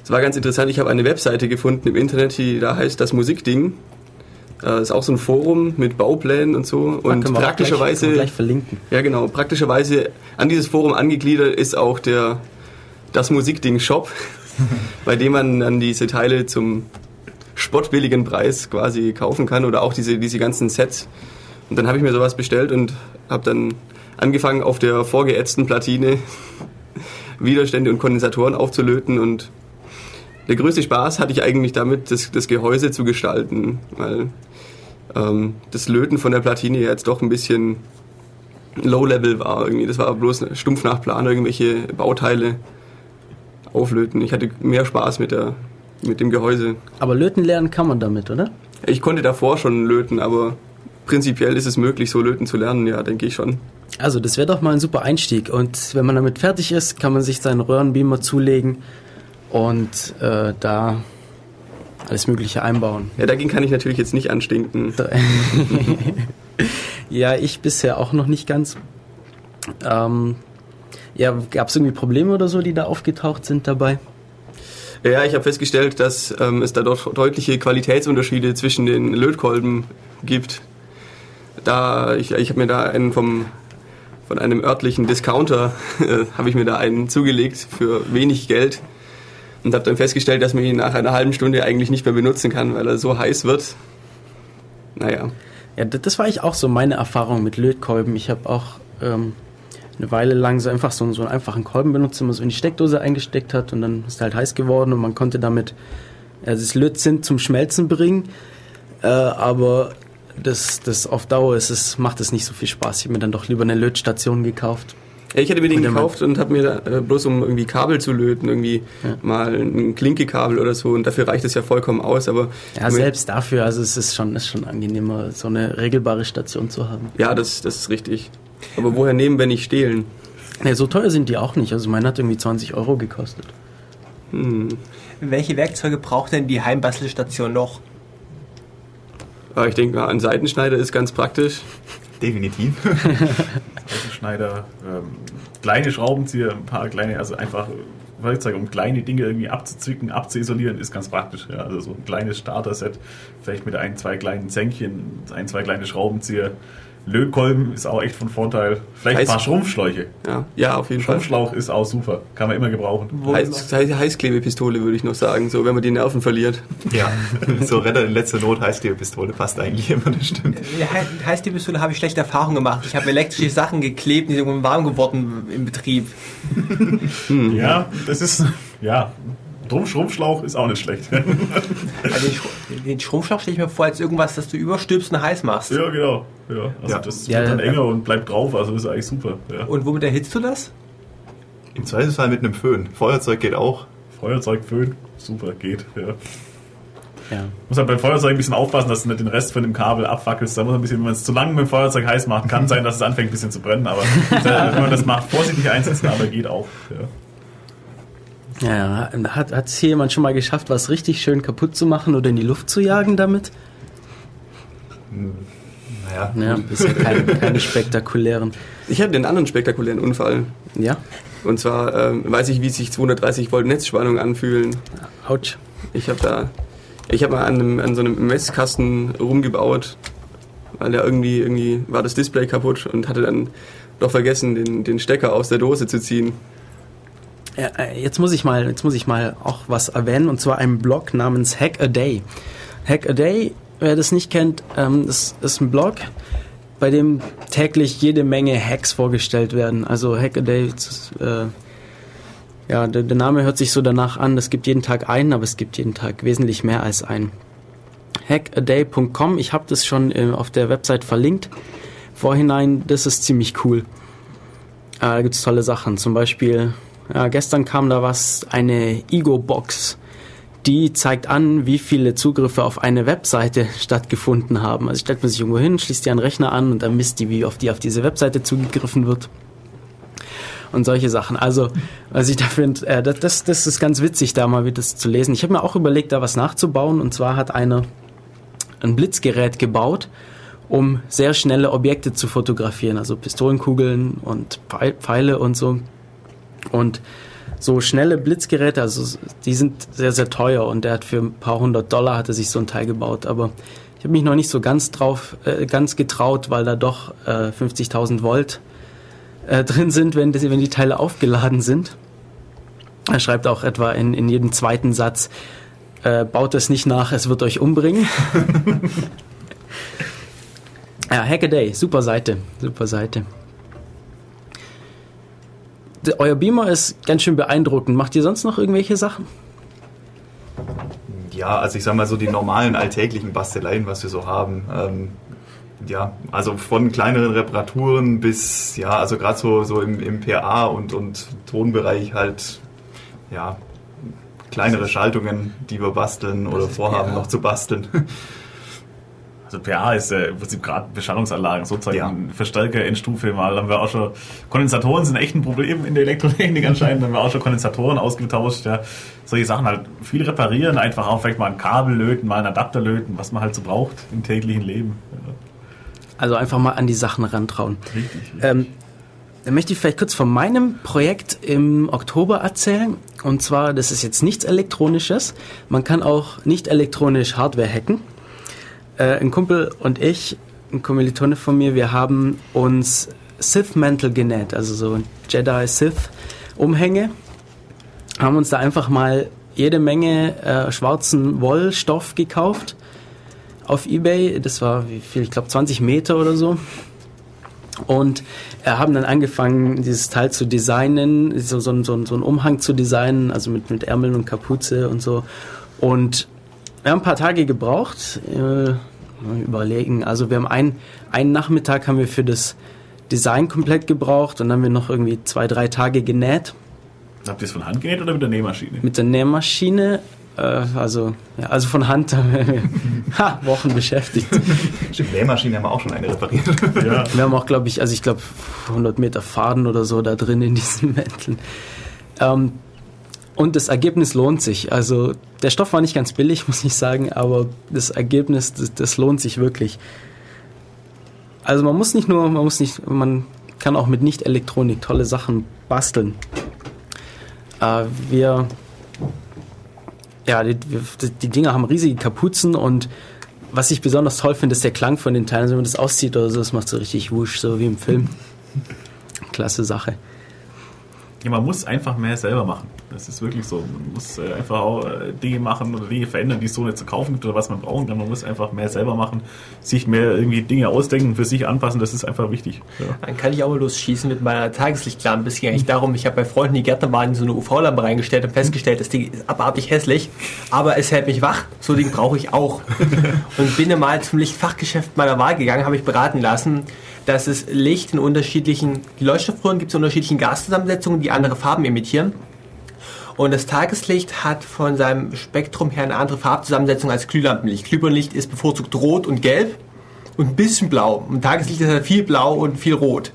es war ganz interessant. Ich habe eine Webseite gefunden im Internet, die da heißt das Musikding. Das äh, ist auch so ein Forum mit Bauplänen und so. Und praktischerweise. Gleich, gleich verlinken. Ja, genau. Praktischerweise an dieses Forum angegliedert ist auch der das Musikding Shop, <laughs> bei dem man dann diese Teile zum spottbilligen Preis quasi kaufen kann oder auch diese, diese ganzen Sets. Und dann habe ich mir sowas bestellt und habe dann angefangen auf der vorgeätzten Platine <laughs> Widerstände und Kondensatoren aufzulöten und der größte Spaß hatte ich eigentlich damit, das, das Gehäuse zu gestalten, weil ähm, das Löten von der Platine jetzt doch ein bisschen Low-Level war irgendwie. Das war bloß stumpf nach Plan, irgendwelche Bauteile auflöten. Ich hatte mehr Spaß mit, der, mit dem Gehäuse. Aber löten lernen kann man damit, oder? Ich konnte davor schon löten, aber prinzipiell ist es möglich, so löten zu lernen, ja, denke ich schon. Also das wäre doch mal ein super Einstieg. Und wenn man damit fertig ist, kann man sich seinen Röhrenbeamer zulegen und äh, da alles Mögliche einbauen. Ja, dagegen kann ich natürlich jetzt nicht anstinken. <laughs> ja, ich bisher auch noch nicht ganz. Ähm, ja, gab es irgendwie Probleme oder so, die da aufgetaucht sind dabei? Ja, ich habe festgestellt, dass ähm, es da doch deutliche Qualitätsunterschiede zwischen den Lötkolben gibt. Da ich, ich habe mir da einen vom von einem örtlichen Discounter <laughs> äh, habe ich mir da einen zugelegt für wenig Geld und habe dann festgestellt, dass man ihn nach einer halben Stunde eigentlich nicht mehr benutzen kann, weil er so heiß wird. Naja. Ja, das war ich auch so meine Erfahrung mit Lötkolben. Ich habe auch ähm, eine Weile lang so einfach so, so einen einfachen Kolben benutzt, den man so in die Steckdose eingesteckt hat und dann ist er halt heiß geworden und man konnte damit also das Lötzinn zum Schmelzen bringen. Äh, aber das, das auf Dauer ist es, macht es nicht so viel Spaß. Ich habe mir dann doch lieber eine Lötstation gekauft. Ja, ich hatte mir den gekauft und habe mir da, äh, bloß um irgendwie Kabel zu löten, irgendwie Ja. mal ein Klinkekabel oder so und dafür reicht es ja vollkommen aus, aber Ja, selbst dafür, also es ist schon, ist schon angenehmer, so eine regelbare Station zu haben. ja, das, das ist richtig. Aber woher nehmen, wenn nicht stehlen? Ja, so teuer sind die auch nicht. Also meine hat irgendwie 20 Euro gekostet. Hm. Welche Werkzeuge braucht denn die Heimbastelstation noch? Aber ich denke mal, ein Seitenschneider ist ganz praktisch. Definitiv. <laughs> Schneider, ähm, kleine Schraubenzieher, ein paar kleine, also einfach Werkzeuge, um kleine Dinge irgendwie abzuzwicken, abzuisolieren, ist ganz praktisch. Ja. Also so ein kleines Starter-Set, vielleicht mit ein, zwei kleinen Zänkchen, ein, zwei kleine Schraubenzieher. Lötkolben ist auch echt von Vorteil. Vielleicht ein Heiß- paar Schrumpfschläuche. Ja, ja auf jeden Fall. Schrumpfschlauch ist auch super, kann man immer gebrauchen. Heiß, Heiß- Heißklebepistole würde ich noch sagen, so wenn man die Nerven verliert. ja, <laughs> so Retter in letzter Not heißt die Pistole passt eigentlich immer, das stimmt. Ja, he- heißt die Pistole habe ich schlechte Erfahrungen gemacht. Ich habe elektrische Sachen geklebt, die sind irgendwann warm geworden im Betrieb. <laughs> Ja, das ist, ja, drum Schrumpfschlauch ist auch nicht schlecht. <laughs> Also den, den Schrumpfschlauch stelle ich mir vor als irgendwas, das du überstülpst und heiß machst. ja, genau. Ja, also Ja. das Ja, wird dann ja. enger und bleibt drauf, also ist eigentlich super. Ja. Und womit erhitzt du das? Im Zweifelsfall mit einem Föhn. Feuerzeug geht auch. Feuerzeug, Föhn, super, geht. Ja. Ja. Muss halt beim Feuerzeug ein bisschen aufpassen, dass du nicht den Rest von dem Kabel abwackelst. Da muss ein bisschen, wenn man es zu lange mit dem Feuerzeug heiß macht, kann sein, dass es anfängt ein bisschen zu brennen, aber wenn man das macht, vorsichtig einsetzen, aber geht auch. Ja. Ja, hat hat es hier jemand schon mal geschafft, was richtig schön kaputt zu machen oder in die Luft zu jagen damit? Naja, Ja, <laughs> bisher keine, keine spektakulären. Ich hatte einen anderen spektakulären Unfall. Ja, Und zwar ähm, weiß ich, wie sich 230 Volt Netzspannung anfühlen. ouch. Ich habe da, ich habe mal an, einem, an so einem Messkasten rumgebaut, weil da irgendwie, irgendwie war das Display kaputt und hatte dann doch vergessen, den, den Stecker aus der Dose zu ziehen. Ja, äh, jetzt muss ich mal, jetzt muss ich mal auch was erwähnen und zwar einen Blog namens Hack a Day. Hack a Day, wer das nicht kennt, ähm, das ist ein Blog, bei dem täglich jede Menge Hacks vorgestellt werden. Also Hack a Day, äh, ja, der, Name hört sich so danach an, es gibt jeden Tag einen, aber es gibt jeden Tag wesentlich mehr als einen. Hackaday.com, ich habe das schon äh, auf der Website verlinkt. Vorhinein, das ist ziemlich cool. Äh, da gibt's tolle Sachen. Zum Beispiel, ja, gestern kam da was, eine Ego-Box. Die zeigt an, wie viele Zugriffe auf eine Webseite <laughs> stattgefunden haben. Also stellt man sich irgendwo hin, schließt die den Rechner an und dann misst die, wie oft die auf diese Webseite zugegriffen wird. Und solche Sachen. Also, was ich da finde, äh, das, das, ist ganz witzig, da mal wieder das zu lesen. Ich habe mir auch überlegt, da was nachzubauen. Und zwar hat einer ein Blitzgerät gebaut, um sehr schnelle Objekte zu fotografieren, also Pistolenkugeln und Pfeil- Pfeile und so. Und so schnelle Blitzgeräte, also die sind sehr, sehr teuer und der hat für ein paar hundert Dollar hat er sich so ein Teil gebaut. Aber ich habe mich noch nicht so ganz drauf, äh, ganz getraut, weil da doch äh, 50.000 Volt äh, <laughs> drin sind, wenn, wenn die Teile aufgeladen sind. Er schreibt auch etwa in, in jedem zweiten Satz, äh, baut es nicht nach, es wird euch umbringen. <laughs> ja, Hackaday, super Seite, super Seite. Euer Beamer ist ganz schön beeindruckend. Macht ihr sonst noch irgendwelche Sachen? Ja, also ich sag mal so die normalen alltäglichen Basteleien, was wir so haben. Ähm, ja, also von kleineren Reparaturen bis, ja, also gerade so, so im, im PA und, und Tonbereich halt, ja, kleinere Schaltungen, die wir basteln oder vorhaben PA? noch zu basteln. Also PA ist äh, im Prinzip gerade Beschallungsanlagen, sozusagen Ja. Verstärker in Stufe mal. Haben wir auch schon Kondensatoren sind echt ein Problem in der Elektrotechnik anscheinend. Haben wir auch schon Kondensatoren ausgetauscht. Ja. Solche Sachen halt viel reparieren, einfach auch vielleicht mal ein Kabel löten, mal einen Adapter löten, was man halt so braucht im täglichen Leben. Ja, Also einfach mal an die Sachen rantrauen. richtig. richtig. Ähm, dann möchte ich vielleicht kurz von meinem Projekt im Oktober erzählen. Und zwar, das ist jetzt nichts Elektronisches. Man kann auch nicht elektronisch Hardware hacken. Äh, ein Kumpel und ich, ein Kommilitone von mir, wir haben uns Sith-Mantel genäht, also so Jedi-Sith-Umhänge. Haben uns da einfach mal jede Menge äh, schwarzen Wollstoff gekauft auf Ebay. Das war, wie viel, ich glaube 20 Meter oder so. Und äh, haben dann angefangen, dieses Teil zu designen, so, so, so, so einen Umhang zu designen, also mit, mit Ärmeln und Kapuze und so. Und wir haben ein paar Tage gebraucht, äh, mal überlegen. Also wir haben einen, einen Nachmittag haben wir für das Design komplett gebraucht und dann haben wir noch irgendwie zwei, drei Tage genäht Habt ihr es von Hand genäht oder mit der Nähmaschine? mit der Nähmaschine. Äh, also, ja, also von Hand haben wir <laughs> ha, Wochen beschäftigt. Stimmt, Nähmaschine haben wir auch schon eine repariert. <laughs> Ja. Wir haben auch, glaube ich, also ich glaube 100 Meter Faden oder so da drin in diesen Mänteln. Ähm, und das Ergebnis lohnt sich. Also der Stoff war nicht ganz billig, <laughs> muss ich sagen, aber das Ergebnis, das, das lohnt sich wirklich. Also man muss nicht nur, man muss nicht, man kann auch mit Nicht-Elektronik tolle Sachen basteln. Äh, wir, ja, die, die Dinger haben riesige Kapuzen und was ich besonders toll finde, ist der Klang von den Teilen. Also wenn man das auszieht oder so, das macht so richtig wusch, so wie im Film. <laughs> Klasse Sache. Ja, man muss einfach mehr selber machen. Das ist wirklich so. Man muss äh, einfach auch äh, Dinge machen oder Dinge verändern, die es so nicht zu kaufen gibt oder was man brauchen kann. Man muss einfach mehr selber machen, sich mehr irgendwie Dinge ausdenken, für sich anpassen. Das ist einfach wichtig. Ja. Dann kann ich auch mal losschießen mit meiner Tageslichtlampe. Es ging eigentlich darum, ich habe bei Freunden, die Gärtner waren, so eine UV-Lampe reingestellt und festgestellt, das Ding ist abartig hässlich, aber es hält mich wach. So ein Ding brauche ich auch. <laughs> Und bin mal zum Lichtfachgeschäft meiner Wahl gegangen, habe ich beraten lassen, dass es Licht in unterschiedlichen, die Leuchtstoffröhren gibt es in unterschiedlichen Gaszusammensetzungen, die andere Farben emittieren. Und das Tageslicht hat von seinem Spektrum her eine andere Farbzusammensetzung als Glühlampenlicht. Glühbirnenlicht ist bevorzugt rot und gelb und ein bisschen blau. Und Tageslicht ist halt viel blau und viel rot.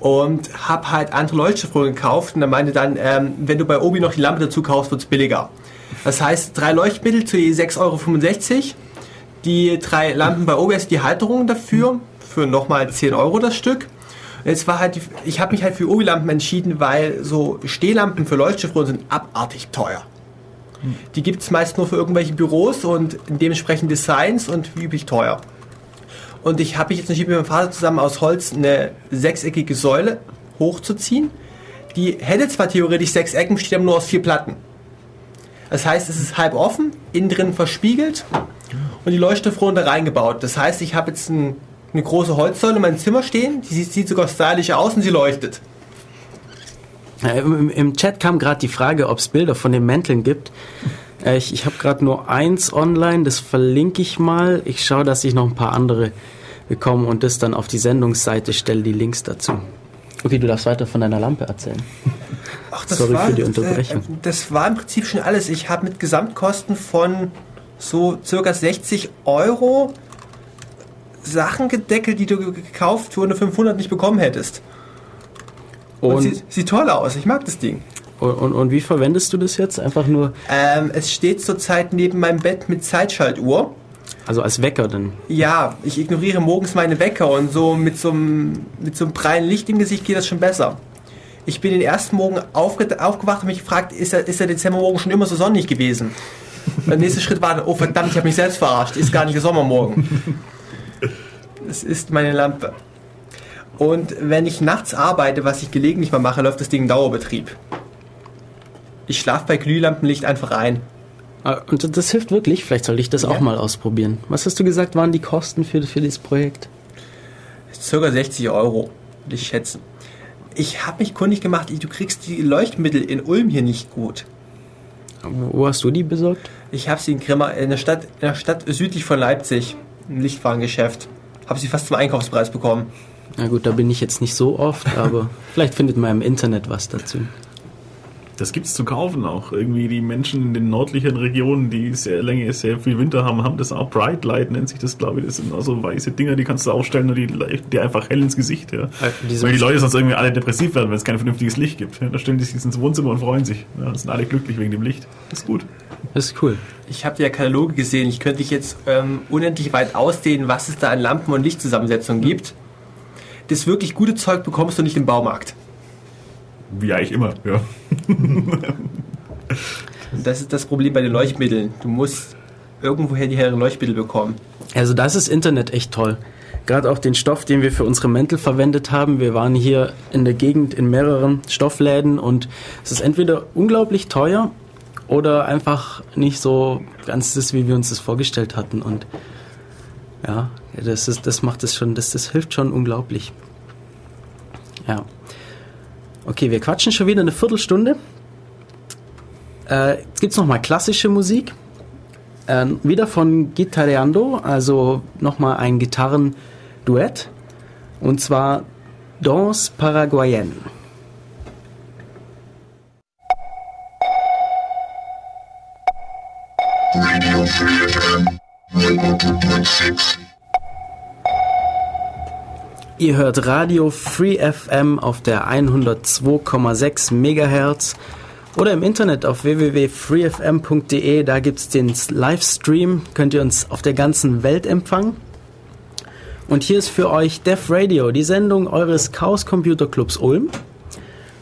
Und habe halt andere Leuchtstoffröhren gekauft und er meinte dann, ähm, wenn du bei Obi noch die Lampe dazu kaufst, wird's billiger. Das heißt, drei Leuchtmittel zu je 6,65 Euro. Die drei Lampen bei Obi, also die Halterung dafür, für nochmal 10 Euro das Stück. Jetzt war halt, ich habe mich halt für Obi-Lampen entschieden, weil so Stehlampen für Leuchtstoffröhren sind abartig teuer. Die gibt es meist nur für irgendwelche Büros und dementsprechend Designs und wie üblich teuer. Und ich habe mich jetzt entschieden, mit meinem Vater zusammen aus Holz eine sechseckige Säule hochzuziehen. Die hätte zwar theoretisch sechs Ecken, besteht aber nur aus vier Platten. Das heißt, es ist halb offen, innen drin verspiegelt und die Leuchtstoffröhren da reingebaut. Das heißt, ich habe jetzt ein, eine große Holzsäule in meinem Zimmer stehen, die sieht, sieht sogar stylisch aus und sie leuchtet. Im, Im Chat kam gerade die Frage, ob es Bilder von den Mänteln gibt. Äh, ich ich habe gerade nur eins online, das verlinke ich mal. Ich schaue, dass ich noch ein paar andere bekomme und das dann auf die Sendungsseite stelle, die Links dazu. Okay, du darfst weiter von deiner Lampe erzählen. Ach, Sorry für die Unterbrechung. Äh, das war im Prinzip schon alles. Ich habe mit Gesamtkosten von so circa 60 Euro Sachen gedeckelt, die du ge- gekauft für eine 500 nicht bekommen hättest. Und, Und, sieht, sieht toll aus. Ich mag das Ding. und, und, und wie verwendest du das jetzt? Einfach nur, Ähm, es steht zurzeit neben meinem Bett mit Zeitschaltuhr. also als Wecker dann. Ja, ich ignoriere morgens meine Wecker und so mit so einem, mit so einem prallen Licht im Gesicht geht das schon besser. Ich bin den ersten Morgen aufge aufgewacht und mich gefragt, ist der, ist der Dezembermorgen schon immer so sonnig gewesen? Der nächste Schritt war, oh verdammt, ich habe mich selbst verarscht, ist gar nicht der Sommermorgen. Es ist meine Lampe. Und wenn ich nachts arbeite, was ich gelegentlich mal mache, läuft das Ding in Dauerbetrieb. Ich schlafe bei Glühlampenlicht einfach ein. Ah, Und das hilft wirklich. Vielleicht sollte ich das auch Ja. mal ausprobieren. Was hast du gesagt, waren die Kosten für, für dieses Projekt? Circa 60 Euro, würde ich schätzen. Ich habe mich kundig gemacht, du kriegst die Leuchtmittel in Ulm hier nicht gut. Wo hast du die besorgt? Ich habe sie in Grimma, in der Stadt, in der Stadt südlich von Leipzig, im Lichtwarengeschäft. Habe sie fast zum Einkaufspreis bekommen. Na gut, da bin ich jetzt nicht so oft, aber <laughs> vielleicht findet man im Internet was dazu. Das gibt's zu kaufen auch. Irgendwie die Menschen in den nördlichen Regionen, die sehr länger, sehr viel Winter haben, haben das auch Bright Light, nennt sich das, glaube ich. Das sind also weiße Dinger, die kannst du aufstellen und die dir einfach hell ins Gesicht. Ja. diese- Weil die Leute sonst irgendwie alle depressiv werden, wenn es kein vernünftiges Licht gibt. Ja. Da stellen die sich ins Wohnzimmer und freuen sich. Ja, dann sind alle glücklich wegen dem Licht. Das ist gut. Das ist cool. Ich habe ja Kataloge gesehen. Ich könnte dich jetzt ähm, unendlich weit ausdehnen, was es da an Lampen- und Lichtzusammensetzungen gibt. Das wirklich gute Zeug bekommst du nicht im Baumarkt. Wie eigentlich immer. Ja. <laughs> Und das ist das Problem bei den Leuchtmitteln. Du musst irgendwoher die helleren Leuchtmittel bekommen. Also das ist Internet echt toll. Gerade auch den Stoff, den wir für unsere Mäntel verwendet haben. Wir waren hier in der Gegend in mehreren Stoffläden und es ist entweder unglaublich teuer oder einfach nicht so ganz das, wie wir uns das vorgestellt hatten. Und ja, das, ist, das macht es schon, das, das hilft schon unglaublich. Ja. Okay, wir quatschen schon wieder eine Viertelstunde. Äh, jetzt gibt es nochmal klassische Musik. Äh, wieder von Guitarreando, also nochmal ein Gitarrenduett. Und zwar Danse Paraguayenne. Ihr hört Radio Free FM auf der 102,6 Megahertz oder im Internet auf www.freefm.de. Da gibt es den Livestream, könnt ihr uns auf der ganzen Welt empfangen. Und hier ist für euch Def Radio, die Sendung eures Chaos Computer Clubs Ulm.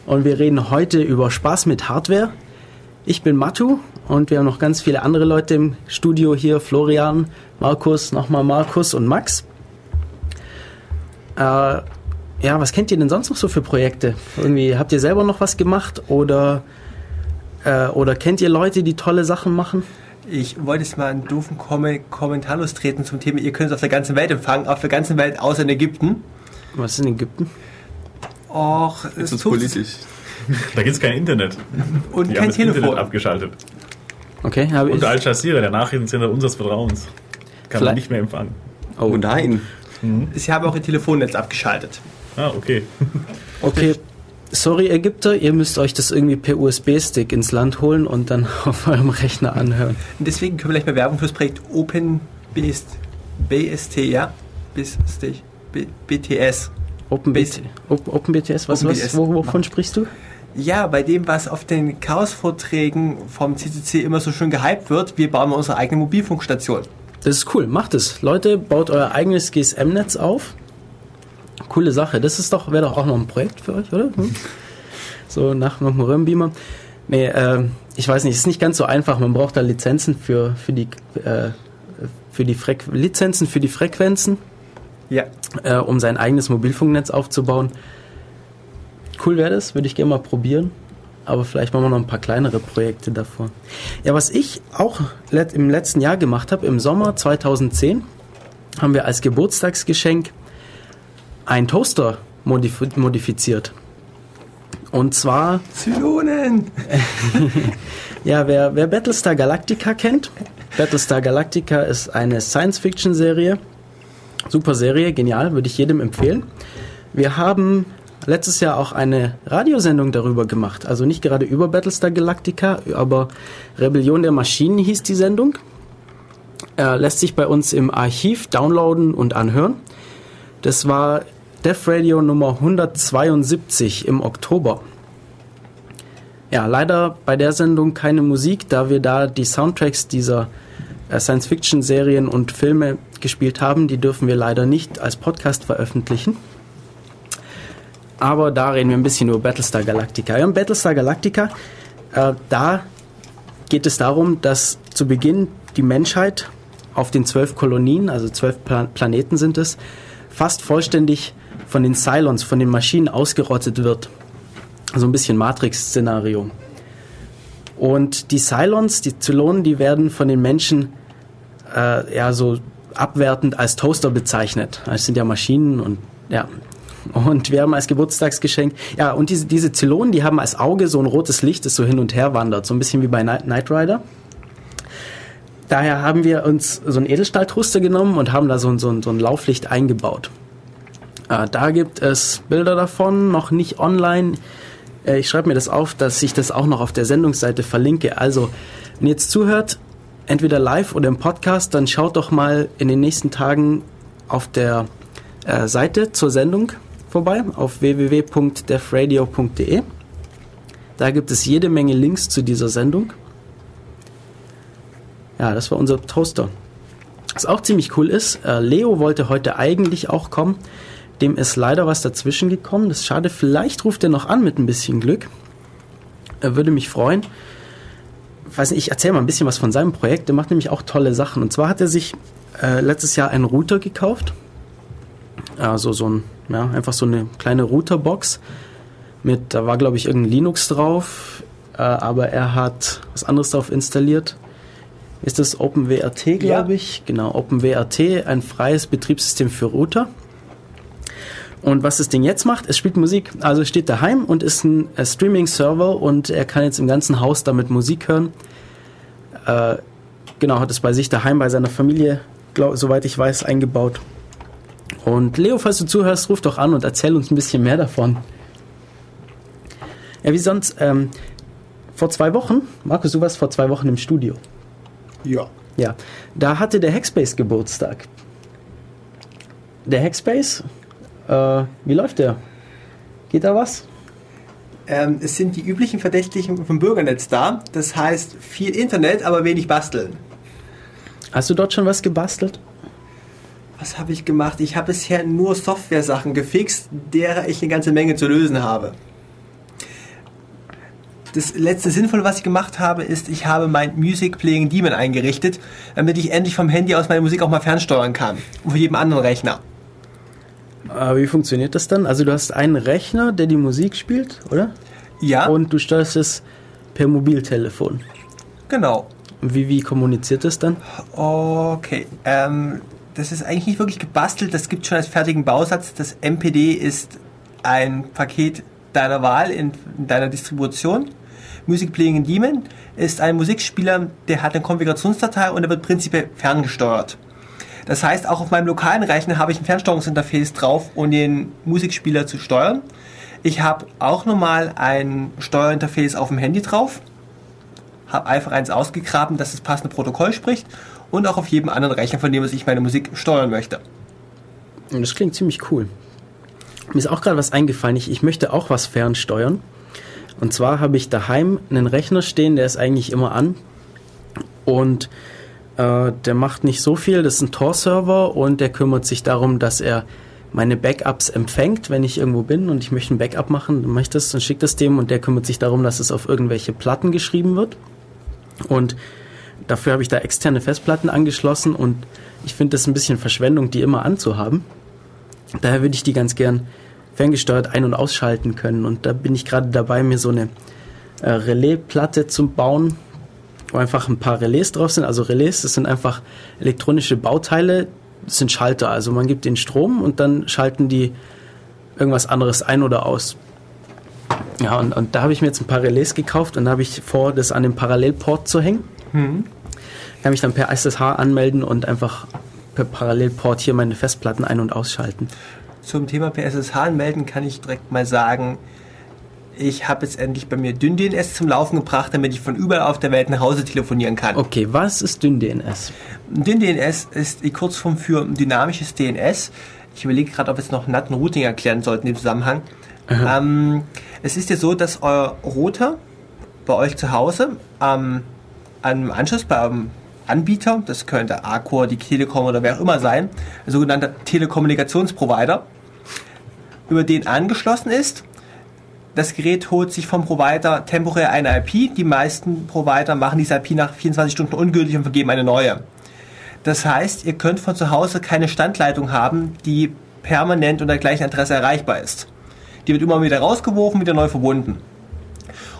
Und wir reden heute über Spaß mit Hardware. Ich bin Matu und wir haben noch ganz viele andere Leute im Studio hier. Florian, Markus, nochmal Markus und Max. Äh, ja, was kennt ihr denn sonst noch so für Projekte? Irgendwie habt ihr selber noch was gemacht oder äh, oder kennt ihr Leute, die tolle Sachen machen? Ich wollte jetzt mal einen doofen Kom Kommentar lostreten zum Thema, ihr könnt es auf der ganzen Welt empfangen, auf der ganzen Welt außer in Ägypten. Was ist in Ägypten? Och, Jetzt es ist politisch. <laughs> Da gibt's kein Internet. und Die kein haben das Internet Telefon. abgeschaltet. Okay, habe ich. Und Al Jazeera, der Nachrichtensender unseres Vertrauens, kann man Vielleicht- nicht mehr empfangen. Oh nein. Sie haben auch ihr Telefonnetz abgeschaltet. Ah, okay. <laughs> Okay. Sorry, Ägypter, ihr müsst euch das irgendwie per USB-Stick ins Land holen und dann <laughs> auf eurem Rechner anhören. Und deswegen können wir gleich mal Werbung fürs Projekt OpenBST, BST, ja? BST, B, BTS. OpenBT, Op- OpenBTS, was, was, OpenBTS. wo, wovon sprichst du? Ja, bei dem, was auf den Chaos-Vorträgen vom CCC immer so schön gehypt wird, wir bauen mal unsere eigene Mobilfunkstation. Das ist cool, macht es. Leute, baut euer eigenes GSM-Netz auf. Coole Sache. Das ist doch, wäre doch auch noch ein Projekt für euch, oder? Hm? <laughs> So nach noch einem Röhrenbeamer. Nee, äh, ich weiß nicht, es ist nicht ganz so einfach. Man braucht da Lizenzen für, für die, äh, für die Frequ Lizenzen für die Frequenzen, Ja. äh, um sein eigenes Mobilfunknetz aufzubauen. Cool wäre das, würde ich gerne mal probieren. Aber vielleicht machen wir noch ein paar kleinere Projekte davor. Ja, was ich auch im letzten Jahr gemacht habe, im Sommer 2010, haben wir als Geburtstagsgeschenk einen Toaster modif modifiziert. Und zwar Zylonen! <laughs> ja, wer, wer Battlestar Galactica kennt, Battlestar Galactica ist eine Science-Fiction-Serie. Super Serie, genial, würde ich jedem empfehlen. Wir haben letztes Jahr auch eine Radiosendung darüber gemacht. Also nicht gerade über Battlestar Galactica, aber Rebellion der Maschinen hieß die Sendung. Äh, lässt sich bei uns im Archiv downloaden und anhören. Das war Def Radio Nummer 172 im Oktober. Ja, leider bei der Sendung keine Musik, da wir da die Soundtracks dieser äh, Science-Fiction-Serien und Filme gespielt haben. Die dürfen wir leider nicht als Podcast veröffentlichen. Aber da reden wir ein bisschen über Battlestar Galactica. Ja, und Battlestar Galactica, äh, da geht es darum, dass zu Beginn die Menschheit auf den zwölf Kolonien, also zwölf Pla Planeten sind es, fast vollständig von den Cylons, von den Maschinen ausgerottet wird. So ein bisschen Matrix-Szenario. Und die Cylons, die Zylonen, die werden von den Menschen äh, ja so abwertend als Toaster bezeichnet. Das sind ja Maschinen und ja. Und wir haben als Geburtstagsgeschenk, ja, und diese, diese Zylonen, die haben als Auge so ein rotes Licht, das so hin und her wandert, so ein bisschen wie bei Knight Rider. Daher haben wir uns so ein Edelstahltruster genommen und haben da so ein, so ein, so ein Lauflicht eingebaut. Äh, da gibt es Bilder davon, noch nicht online. Äh, ich schreibe mir das auf, dass ich das auch noch auf der Sendungsseite verlinke. Also, wenn ihr jetzt zuhört, entweder live oder im Podcast, dann schaut doch mal in den nächsten Tagen auf der äh, Seite zur Sendung vorbei, auf www.defradio.de. Da gibt es jede Menge Links zu dieser Sendung. Ja, das war unser Toaster. Was auch ziemlich cool ist, äh, Leo wollte heute eigentlich auch kommen. Dem ist leider was dazwischen gekommen. Das ist schade. Vielleicht ruft er noch an mit ein bisschen Glück. Er würde mich freuen. Weiß nicht, ich erzähle mal ein bisschen was von seinem Projekt. Der macht nämlich auch tolle Sachen. Und zwar hat er sich äh, letztes Jahr einen Router gekauft. Also so ein, ja, einfach so eine kleine Routerbox. Mit, da war glaube ich irgendein Linux drauf, äh, aber er hat was anderes drauf installiert. Ist das OpenWRT, glaube Ja. ich? Genau, OpenWRT, ein freies Betriebssystem für Router. Und was das Ding jetzt macht, es spielt Musik. Also steht daheim und ist ein äh, Streaming-Server und er kann jetzt im ganzen Haus damit Musik hören. Äh, genau, hat es bei sich daheim bei seiner Familie, glaub, soweit ich weiß, eingebaut. Und Leo, falls du zuhörst, ruf doch an und erzähl uns ein bisschen mehr davon. Ja, wie sonst, ähm, vor zwei Wochen, Markus, du warst vor zwei Wochen im Studio. Ja. Ja, da hatte der Hackspace Geburtstag. Der Hackspace, äh, wie läuft der? Geht da was? Ähm, es sind die üblichen Verdächtigen vom Bürgernetz da. Das heißt viel Internet, aber wenig basteln. Hast du dort schon was gebastelt? Was habe ich gemacht? Ich habe bisher nur Software-Sachen gefixt, derer ich eine ganze Menge zu lösen habe. Das letzte Sinnvolle, was ich gemacht habe, ist, ich habe mein Music Playing Demon eingerichtet, damit ich endlich vom Handy aus meine Musik auch mal fernsteuern kann. Und für jeden anderen Rechner. Äh, wie funktioniert das dann? Also du hast einen Rechner, der die Musik spielt, oder? Ja, Und du steuerst es per Mobiltelefon. genau. Wie, wie kommuniziert das dann? Okay, ähm, das ist eigentlich nicht wirklich gebastelt, das gibt schon als fertigen Bausatz. Das MPD ist ein Paket deiner Wahl in, in deiner Distribution. Music Playing in Demon ist ein Musikspieler, der hat eine Konfigurationsdatei und der wird prinzipiell ferngesteuert. Das heißt, auch auf meinem lokalen Rechner habe ich ein Fernsteuerungsinterface drauf, um den Musikspieler zu steuern. Ich habe auch nochmal ein Steuerinterface auf dem Handy drauf habe einfach eins ausgegraben, das das passende Protokoll spricht und auch auf jedem anderen Rechner, von dem ich meine Musik steuern möchte. Und das klingt ziemlich cool. Mir ist auch gerade was eingefallen. Ich, ich möchte auch was fernsteuern. Und zwar habe ich daheim einen Rechner stehen, der ist eigentlich immer an. Und äh, der macht nicht so viel. Das ist ein Tor-Server und der kümmert sich darum, dass er meine Backups empfängt, wenn ich irgendwo bin und ich möchte ein Backup machen, dann mache ich das und schicke das dem und der kümmert sich darum, dass es auf irgendwelche Platten geschrieben wird. Und dafür habe ich da externe Festplatten angeschlossen und ich finde das ein bisschen Verschwendung, die immer anzuhaben. Daher würde ich die ganz gern ferngesteuert ein- und ausschalten können. Und da bin ich gerade dabei, mir so eine äh, Relaisplatte zu bauen, wo einfach ein paar Relais drauf sind. Also Relais, das sind einfach elektronische Bauteile, das sind Schalter. Also man gibt den Strom und dann schalten die irgendwas anderes ein oder aus. Ja, und, und da habe ich mir jetzt ein paar Relais gekauft und da habe ich vor, das an den Parallelport zu hängen. Kann mich dann per SSH anmelden und einfach per Parallelport hier meine Festplatten ein- und ausschalten. Zum Thema PSSH anmelden kann ich direkt mal sagen, ich habe jetzt endlich bei mir DynDNS zum Laufen gebracht, damit ich von überall auf der Welt nach Hause telefonieren kann. Okay, was ist DynDNS? DynDNS ist die Kurzform für dynamisches DNS. Ich überlege gerade, ob wir jetzt noch NAT und Routing erklären sollten im Zusammenhang. Ähm, es ist ja so, dass euer Router bei euch zu Hause ähm, am Anschluss bei eurem Anbieter, das könnte Arcor, die Telekom oder wer auch immer sein, ein sogenannter Telekommunikationsprovider, über den angeschlossen ist. Das Gerät holt sich vom Provider temporär eine IP. Die meisten Provider machen diese IP nach 24 Stunden ungültig und vergeben eine neue. Das heißt, ihr könnt von zu Hause keine Standleitung haben, die permanent unter der gleichen Adresse erreichbar ist. Die wird immer wieder rausgeworfen, wieder neu verbunden.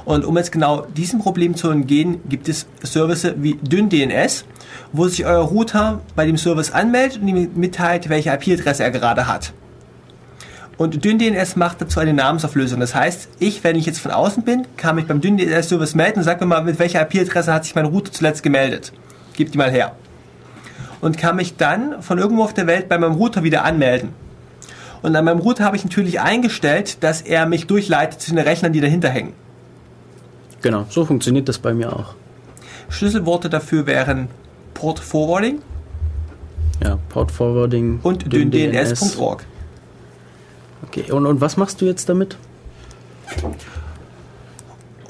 Und um jetzt genau diesem Problem zu entgehen, gibt es Services wie DynDNS, wo sich euer Router bei dem Service anmeldet und ihm mitteilt, welche IP-Adresse er gerade hat. Und DynDNS macht dazu eine Namensauflösung. Das heißt, ich, wenn ich jetzt von außen bin, kann mich beim DynDNS-Service melden und sag mir mal, mit welcher IP-Adresse hat sich mein Router zuletzt gemeldet. Gib die mal her. Und kann mich dann von irgendwo auf der Welt bei meinem Router wieder anmelden. Und an meinem Router habe ich natürlich eingestellt, dass er mich durchleitet zu den Rechnern, die dahinter hängen. Genau, so funktioniert das bei mir auch. Schlüsselworte dafür wären Port Forwarding Ja, Port Forwarding und DynDNS. dyndns.org. Okay, und, und was machst du jetzt damit?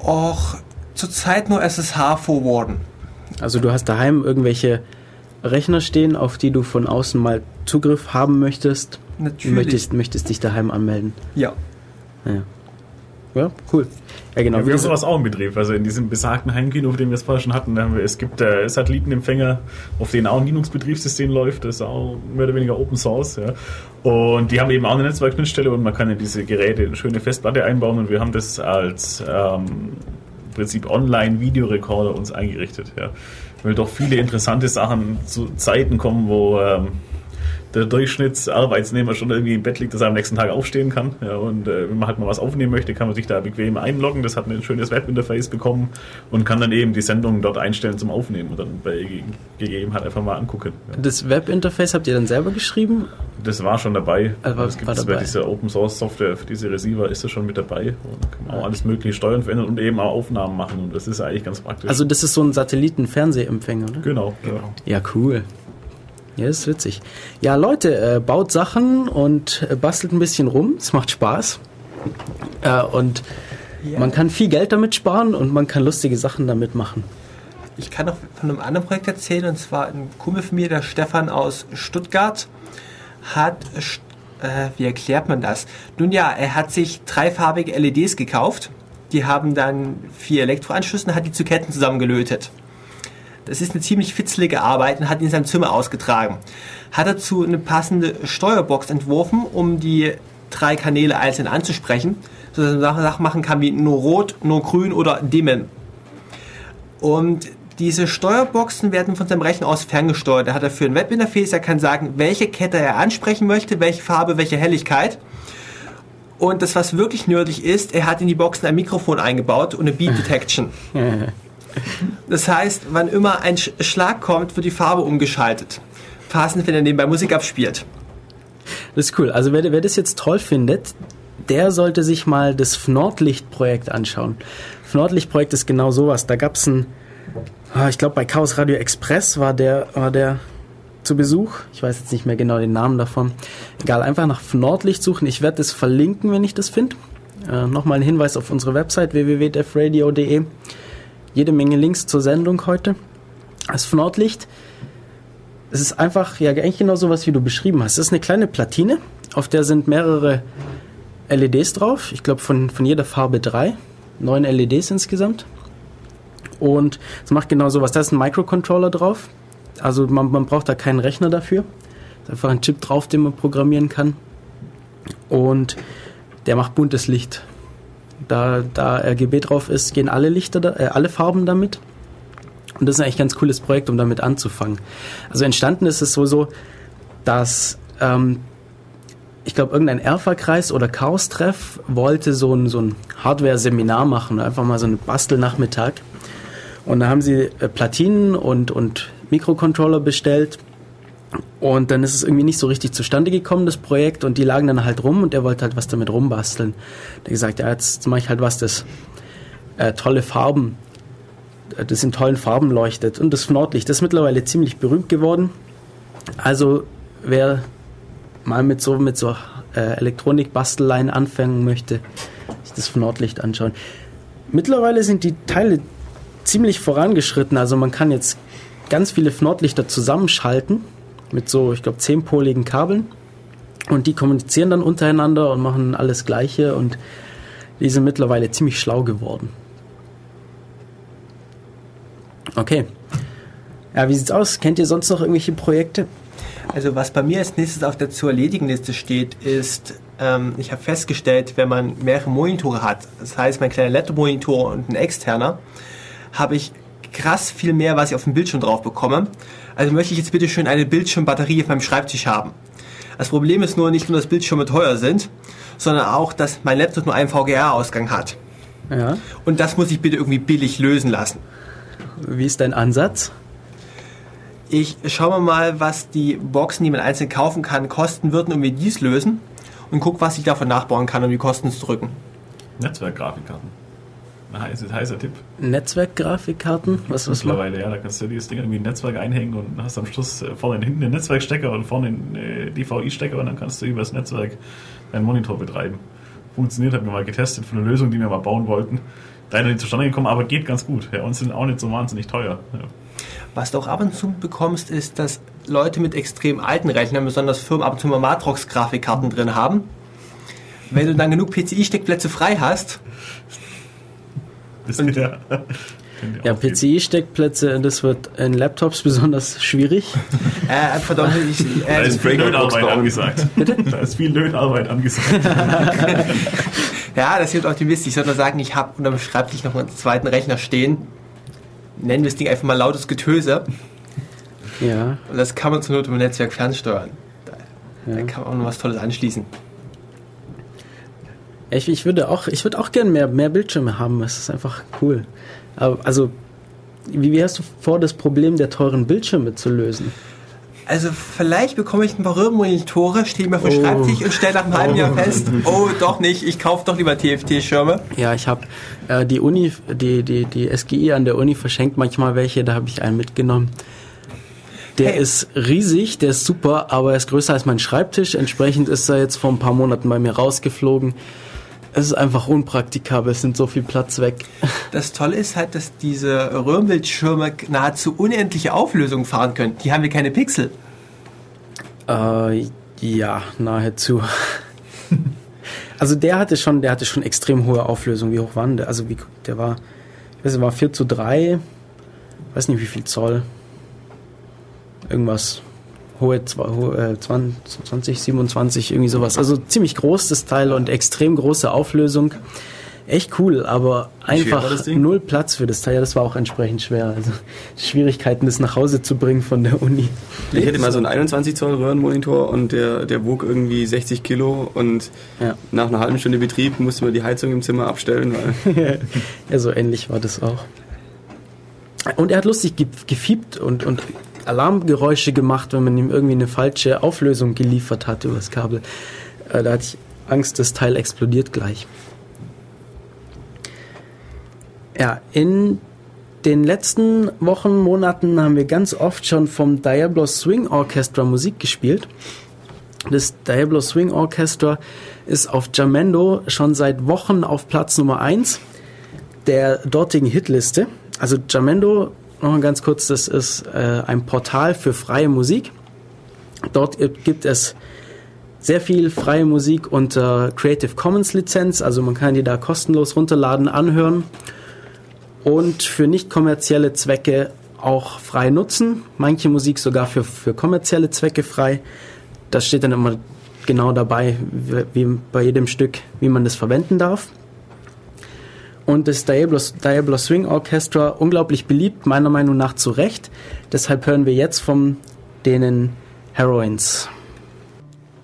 Och, zurzeit nur SSH forwarden. Also du hast daheim irgendwelche Rechner stehen, auf die du von außen mal Zugriff haben möchtest. Du Natürlich. möchtest, möchtest dich daheim anmelden. Ja. Ja, ja cool. Ja, genau. Ja, wir haben sowas auch im Betrieb. Also in diesem besagten Heimkino, auf dem wir es vorher schon hatten, haben wir, es gibt äh, Satellitenempfänger, auf denen auch ein Linux-Betriebssystem läuft. Das ist auch mehr oder weniger Open Source. Ja. Und die haben eben auch eine Netzwerkschnittstelle und man kann in diese Geräte eine schöne Festplatte einbauen und wir haben das als ähm, im Prinzip Online-Videorekorder uns eingerichtet. Ja. Weil doch viele interessante Sachen zu Zeiten kommen, wo ähm, der Durchschnittsarbeitsnehmer schon irgendwie im Bett liegt, dass er am nächsten Tag aufstehen kann. Ja, und äh, wenn man halt mal was aufnehmen möchte, kann man sich da bequem einloggen. Das hat ein schönes Webinterface bekommen und kann dann eben die Sendung dort einstellen zum Aufnehmen und dann bei Ge- Gegebenheit einfach mal angucken. Ja. Das Webinterface habt ihr dann selber geschrieben? Das war schon dabei. Also war- es gibt war bei dieser Open Source Software für diese Receiver ist das schon mit dabei. Und kann man auch alles mögliche steuern, verändern und eben auch Aufnahmen machen. Und das ist eigentlich ganz praktisch. Also das ist so ein Satellitenfernsehempfänger, oder? genau. genau. Ja, cool. Ja, das ist witzig. Ja, Leute, äh, baut Sachen und äh, bastelt ein bisschen rum. Es macht Spaß. Äh, und Ja. man kann viel Geld damit sparen und man kann lustige Sachen damit machen. Ich kann noch von einem anderen Projekt erzählen, und zwar ein Kumpel von mir, der Stefan aus Stuttgart, hat, äh, wie erklärt man das? Nun ja, er hat sich dreifarbige LEDs gekauft. Die haben dann vier Elektroanschlüsse und hat die zu Ketten zusammengelötet. Das ist eine ziemlich fitzelige Arbeit und hat ihn in seinem Zimmer ausgetragen. Hat dazu eine passende Steuerbox entworfen, um die drei Kanäle einzeln anzusprechen, sodass man Sachen Sachen machen kann wie nur rot, nur grün oder dimmen. Und diese Steuerboxen werden von seinem Rechner aus ferngesteuert. Er hat dafür ein Webinterface, er kann sagen, welche Kette er ansprechen möchte, welche Farbe, welche Helligkeit. Und das, was wirklich nötig ist, er hat in die Boxen ein Mikrofon eingebaut und eine Beat Detection. <laughs> Das heißt, wann immer ein Sch- Schlag kommt, wird die Farbe umgeschaltet. Passend, wenn er nebenbei Musik abspielt. Das ist cool. Also wer, wer das jetzt toll findet, der sollte sich mal das Fnordlicht-Projekt anschauen. Fnordlicht-Projekt ist genau sowas. Da gab es ein, ah, ich glaube bei Chaos Radio Express war der, war der zu Besuch. Ich weiß jetzt nicht mehr genau den Namen davon. Egal, einfach nach Fnordlicht suchen. Ich werde das verlinken, wenn ich das finde. Äh, Nochmal ein Hinweis auf unsere Website www.defradio.de. Jede Menge Links zur Sendung heute. Das Fnordlicht es ist einfach, ja, eigentlich genau so was, wie du beschrieben hast. Es ist eine kleine Platine, auf der sind mehrere LEDs drauf. Ich glaube, von, von jeder Farbe drei. Neun LEDs insgesamt. Und es macht genau sowas. Da ist ein Microcontroller drauf. Also man, man braucht da keinen Rechner dafür. Es ist einfach ein Chip drauf, den man programmieren kann. Und der macht buntes Licht. Da, da RGB drauf ist, gehen alle Lichter, da, äh, alle Farben damit. Und das ist eigentlich ein ganz cooles Projekt, um damit anzufangen. Also entstanden ist es sowieso, dass ähm, ich glaube, irgendein Erfa-Kreis oder Chaos-Treff wollte so ein, so ein Hardware-Seminar machen, einfach mal so einen Bastelnachmittag. Und da haben sie äh, Platinen und, und Mikrocontroller bestellt. Und dann ist es irgendwie nicht so richtig zustande gekommen, das Projekt. Und die lagen dann halt rum und er wollte halt was damit rumbasteln. Hat gesagt, ja, jetzt mache ich halt was, das äh, tolle Farben, äh, das in tollen Farben leuchtet. Und das Nordlicht, das ist mittlerweile ziemlich berühmt geworden. Also wer mal mit so, mit so äh, Elektronikbasteleien anfangen möchte, sich das Nordlicht anschauen. Mittlerweile sind die Teile ziemlich vorangeschritten. Also man kann jetzt ganz viele Nordlichter zusammenschalten mit so, ich glaube, zehnpoligen Kabeln. Und die kommunizieren dann untereinander und machen alles Gleiche. Und die sind mittlerweile ziemlich schlau geworden. Okay. Ja, wie sieht's aus? Kennt ihr sonst noch irgendwelche Projekte? Also was bei mir als nächstes auf der zu erledigen Liste steht, ist, ähm, ich habe festgestellt, wenn man mehrere Monitore hat, das heißt mein kleiner Laptop-Monitor und ein externer, habe ich krass viel mehr, was ich auf dem Bildschirm drauf bekomme. Also möchte ich jetzt bitte schön eine Bildschirmbatterie auf meinem Schreibtisch haben. Das Problem ist nur nicht nur, dass Bildschirme teuer sind, sondern auch, dass mein Laptop nur einen VGA-Ausgang hat. Ja. Und das muss ich bitte irgendwie billig lösen lassen. Wie ist dein Ansatz? Ich schaue mal, was die Boxen, die man einzeln kaufen kann, kosten würden und wir dies lösen. Und guck, was ich davon nachbauen kann, um die Kosten zu drücken. Netzwerkgrafikkarten. Ein heißer, heißer Tipp. Netzwerkgrafikkarten? Was, was? Mittlerweile, ja, da kannst du dieses Ding irgendwie ein Netzwerk einhängen und hast am Schluss äh, vorne und hinten den Netzwerkstecker und vorne den äh, DVI-Stecker und dann kannst du über das Netzwerk deinen Monitor betreiben. Funktioniert, haben wir mal getestet für eine Lösung, die wir mal bauen wollten. Leider nicht zustande gekommen, aber geht ganz gut. Ja, und sind auch nicht so wahnsinnig teuer. Ja. Was du auch ab und zu bekommst, ist, dass Leute mit extrem alten Rechnern, besonders Firmen, ab und zu mal Matrox-Grafikkarten drin haben. Wenn du dann genug PCI-Steckplätze frei hast, <laughs> Und- ja. Ja, PCI-Steckplätze, das wird in Laptops besonders schwierig. äh, verdammt, ich, <laughs> Da äh, ist viel Löhnarbeit angesagt. Da ist viel Löhnarbeit angesagt. <laughs> ja, das wird optimistisch. Ich sollte sagen, ich habe unter dem Schreibtisch noch einen zweiten Rechner stehen. Nennen wir das Ding einfach mal lautes Getöse. Ja, Und das kann man zur Not über Netzwerk fernsteuern. Da ja. kann man auch noch was Tolles anschließen. Ich, ich würde auch, ich würde auch gerne mehr, mehr Bildschirme haben. Es ist einfach cool. Aber, also, wie, wie hast du vor, das Problem der teuren Bildschirme zu lösen? Also vielleicht bekomme ich ein paar Röhrenmonitore, stehe mir auf den Oh. Schreibtisch und stelle nach einem halben Jahr fest, oh doch nicht, ich kaufe doch lieber TFT-Schirme. Ja, ich habe äh, die Uni, die, die, die SGI an der Uni verschenkt manchmal welche, da habe ich einen mitgenommen. Der Hey. ist riesig, der ist super, aber er ist größer als mein Schreibtisch. Entsprechend ist er jetzt vor ein paar Monaten bei mir rausgeflogen. Es ist einfach unpraktikabel, es nimmt so viel Platz weg. Das Tolle ist halt, dass diese Röhrenbildschirme nahezu unendliche Auflösung fahren können. Die haben wir keine Pixel. Äh, ja, nahezu. also der hatte schon, der hatte schon extrem hohe Auflösung. Wie hoch war denn der? Also wie, der war, ich weiß nicht, war 4 zu 3, weiß nicht wie viel Zoll. Irgendwas. Hohe, zwei- hohe äh, 20, 20, 27, irgendwie sowas. Also ziemlich groß das Teil und extrem große Auflösung. Echt cool, aber einfach null Platz für das Teil. Ja, das war auch entsprechend schwer. Also Schwierigkeiten, das nach Hause zu bringen von der Uni. Ich hatte mal so einen <laughs> 21 Zoll Röhrenmonitor und der, der wog irgendwie 60 Kilo und Ja. nach einer halben Stunde Betrieb musste man die Heizung im Zimmer abstellen, weil Ja, so ähnlich war das auch. Und er hat lustig ge gefiebt und, und Alarmgeräusche gemacht, wenn man ihm irgendwie eine falsche Auflösung geliefert hat über das Kabel. Äh, da hatte ich Angst, das Teil explodiert gleich. Ja, in den letzten Wochen, Monaten haben wir ganz oft schon vom Diablo Swing Orchestra Musik gespielt. Das Diablo Swing Orchestra ist auf Jamendo schon seit Wochen auf Platz Nummer 1 der dortigen Hitliste. Also Jamendo, noch ganz kurz, das ist äh, ein Portal für freie Musik. Dort gibt es sehr viel freie Musik unter Creative Commons Lizenz, also man kann die da kostenlos runterladen, anhören und für nicht kommerzielle Zwecke auch frei nutzen. Manche Musik sogar für, für kommerzielle Zwecke frei. Das steht dann immer genau dabei, wie bei jedem Stück, wie man das verwenden darf. Und das Diablo, Diablo Swing Orchestra unglaublich beliebt, meiner Meinung nach zu Recht. Deshalb hören wir jetzt von denen Heroines.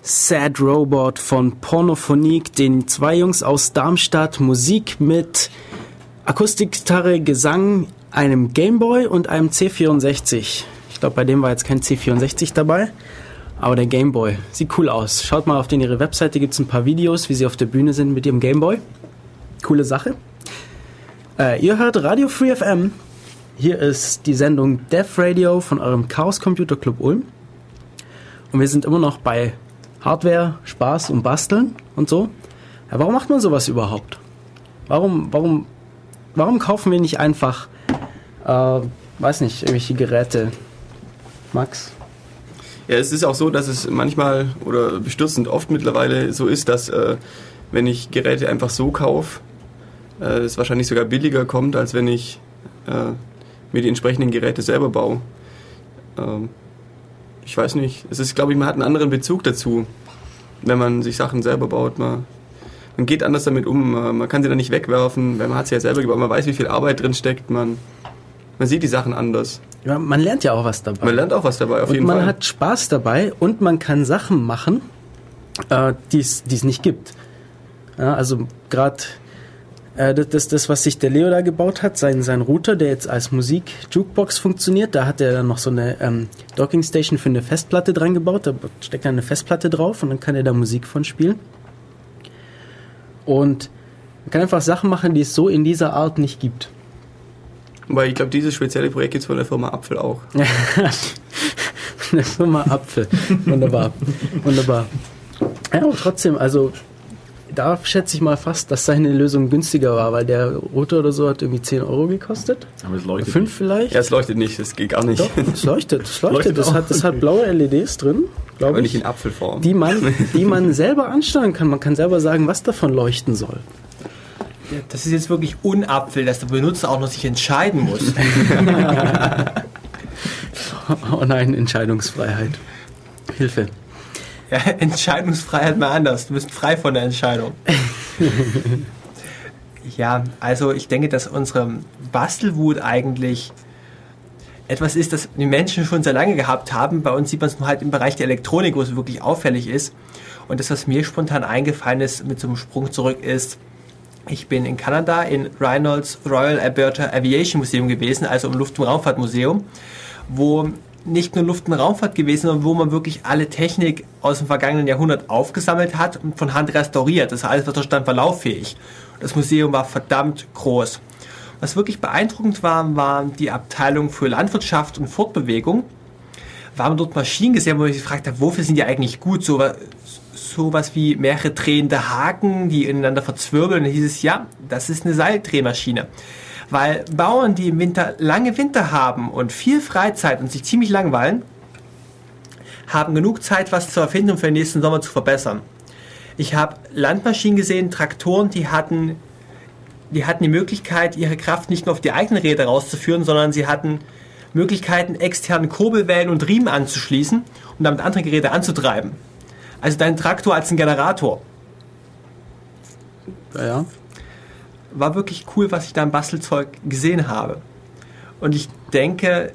Sad Robot von Pornophonique, den zwei Jungs aus Darmstadt, Musik mit Akustikgitarre, Gesang, einem Gameboy und einem C64. Ich glaube, bei dem war jetzt kein C64 dabei, aber der Gameboy. Sieht cool aus. Schaut mal auf den ihre Webseite, gibt es ein paar Videos, wie sie auf der Bühne sind mit ihrem Gameboy. Coole Sache. Äh, ihr hört Radio Free FM. Hier ist die Sendung Dev Radio von eurem Chaos Computer Club Ulm. Und wir sind immer noch bei Hardware, Spaß und Basteln und so. Ja, warum macht man sowas überhaupt? Warum, warum, warum kaufen wir nicht einfach, äh, weiß nicht, irgendwelche Geräte? Max? Ja, es ist auch so, dass es manchmal oder bestürzend oft mittlerweile so ist, dass äh, wenn ich Geräte einfach so kaufe, äh, es wahrscheinlich sogar billiger kommt, als wenn ich äh, mir die entsprechenden Geräte selber baue. Ähm, ich weiß nicht. Es ist, glaube ich, man hat einen anderen Bezug dazu, wenn man sich Sachen selber baut. Man, man geht anders damit um. Man, man kann sie dann nicht wegwerfen, weil man hat sie ja selber gebaut. Man weiß, wie viel Arbeit drin steckt. Man, man sieht die Sachen anders. Ja, man lernt ja auch was dabei. Man lernt auch was dabei, auf und jeden man Fall. hat Spaß dabei und man kann Sachen machen, äh, die es die es nicht gibt. Ja, also gerade äh, das, das, das, was sich der Leo da gebaut hat, sein, sein Router, der jetzt als Musik-Jukebox funktioniert, da hat er dann noch so eine ähm, Docking-Station für eine Festplatte dran gebaut, da steckt dann eine Festplatte drauf und dann kann er da Musik von spielen. Und man kann einfach Sachen machen, die es so in dieser Art nicht gibt. Weil ich glaube, dieses spezielle Projekt gibt es von der Firma Apfel auch. <laughs> Eine Firma Apfel. Wunderbar. Wunderbar. Ja, aber trotzdem, also da schätze ich mal fast, dass seine Lösung günstiger war, weil der Router oder so hat irgendwie 10 Euro gekostet. Aber es leuchtet. 5 vielleicht? Ja, es leuchtet nicht, das geht gar nicht. Doch, es leuchtet. Es <laughs> leuchtet. Leuchtet Das auch. hat, hat blaue LEDs drin, glaube Aber nicht ich. in Apfelform. Die man, <laughs> die man selber ansteuern kann. Man kann selber sagen, was davon leuchten soll. Das ist jetzt wirklich Unapfel, dass der Benutzer auch noch sich entscheiden muss. <laughs> Oh nein, Entscheidungsfreiheit. Hilfe. Ja, <laughs> Entscheidungsfreiheit mal anders. Du bist frei von der Entscheidung. <laughs> ja, also ich denke, dass unsere Bastelwut eigentlich etwas ist, das die Menschen schon sehr lange gehabt haben. Bei uns sieht man es nur halt im Bereich der Elektronik, wo es wirklich auffällig ist. Und das, was mir spontan eingefallen ist, mit so einem Sprung zurück, ist, ich bin in Kanada in Reynolds Royal Alberta Aviation Museum gewesen, also im Luft- und Raumfahrtmuseum, wo nicht nur Luft- und Raumfahrt gewesen, sondern wo man wirklich alle Technik aus dem vergangenen Jahrhundert aufgesammelt hat und von Hand restauriert. Das alles, was da stand, war lauffähig. Das Museum war verdammt groß. Was wirklich beeindruckend war, war die Abteilung für Landwirtschaft und Fortbewegung. Wir haben dort Maschinen gesehen, wo ich gefragt habe, wofür sind die eigentlich gut? So, sowas wie mehrere drehende Haken, die ineinander verzwirbeln. Und dann hieß es, ja, das ist eine Seildrehmaschine. Weil Bauern, die im Winter lange Winter haben und viel Freizeit und sich ziemlich langweilen, haben genug Zeit, was zu erfinden, um für den nächsten Sommer zu verbessern. Ich habe Landmaschinen gesehen, Traktoren, die hatten, die hatten die Möglichkeit, ihre Kraft nicht nur auf die eigenen Räder rauszuführen, sondern sie hatten Möglichkeiten, externen Kurbelwellen und Riemen anzuschließen und damit andere Geräte anzutreiben. Also dein Traktor als ein Generator. Ja, ja. War wirklich cool, was ich da im Bastelzeug gesehen habe. Und ich denke,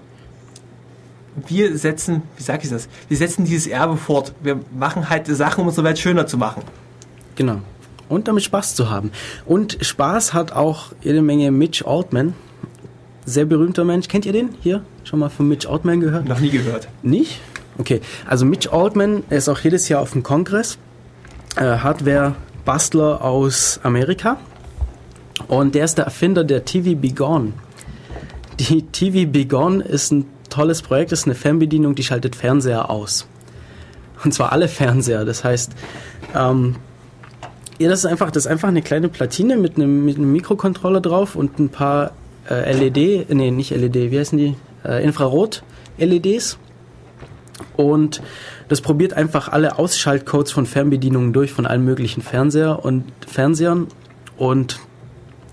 wir setzen, wie sag ich das? Wir setzen dieses Erbe fort. Wir machen halt Sachen, um unsere Welt schöner zu machen. Genau. Und damit Spaß zu haben. Und Spaß hat auch jede Menge Mitch Altman. Sehr berühmter Mensch. Kennt ihr den? Hier? Schon mal von Mitch Altman gehört? Noch nie gehört. Nicht? Okay. Also Mitch Altman er ist auch jedes Jahr auf dem Kongress. Äh, Hardware-Bastler aus Amerika. Und der ist der Erfinder der TV Be Gone. Die TV Be Gone ist ein tolles Projekt, ist eine Fernbedienung, die schaltet Fernseher aus. Und zwar alle Fernseher. Das heißt, ähm, ja, das ist einfach, das ist einfach eine kleine Platine mit einem, mit einem Mikrocontroller drauf und ein paar äh, LED, nee, nicht LED, wie heißen die? Äh, Infrarot-LEDs. Und das probiert einfach alle Ausschaltcodes von Fernbedienungen durch, von allen möglichen Fernseher und Fernsehern und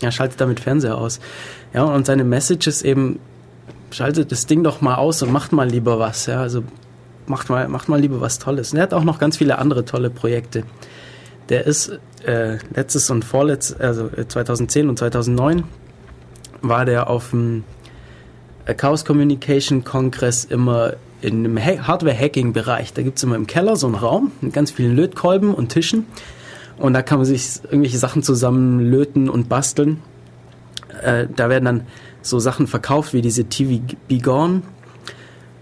ja, schaltet damit Fernseher aus. Ja, und seine Message ist eben, schaltet das Ding doch mal aus und macht mal lieber was. Ja, also macht mal, macht mal lieber was Tolles. Und er hat auch noch ganz viele andere tolle Projekte. Der ist äh, letztes und vorletztes, also äh, 2010 und 2009 war der auf dem äh, Chaos Communication Kongress immer in ha Hardware-Hacking-Bereich. Da gibt es immer im Keller so einen Raum mit ganz vielen Lötkolben und Tischen. Und da kann man sich irgendwelche Sachen zusammen löten und basteln. Äh, da werden dann so Sachen verkauft wie diese TV Begone.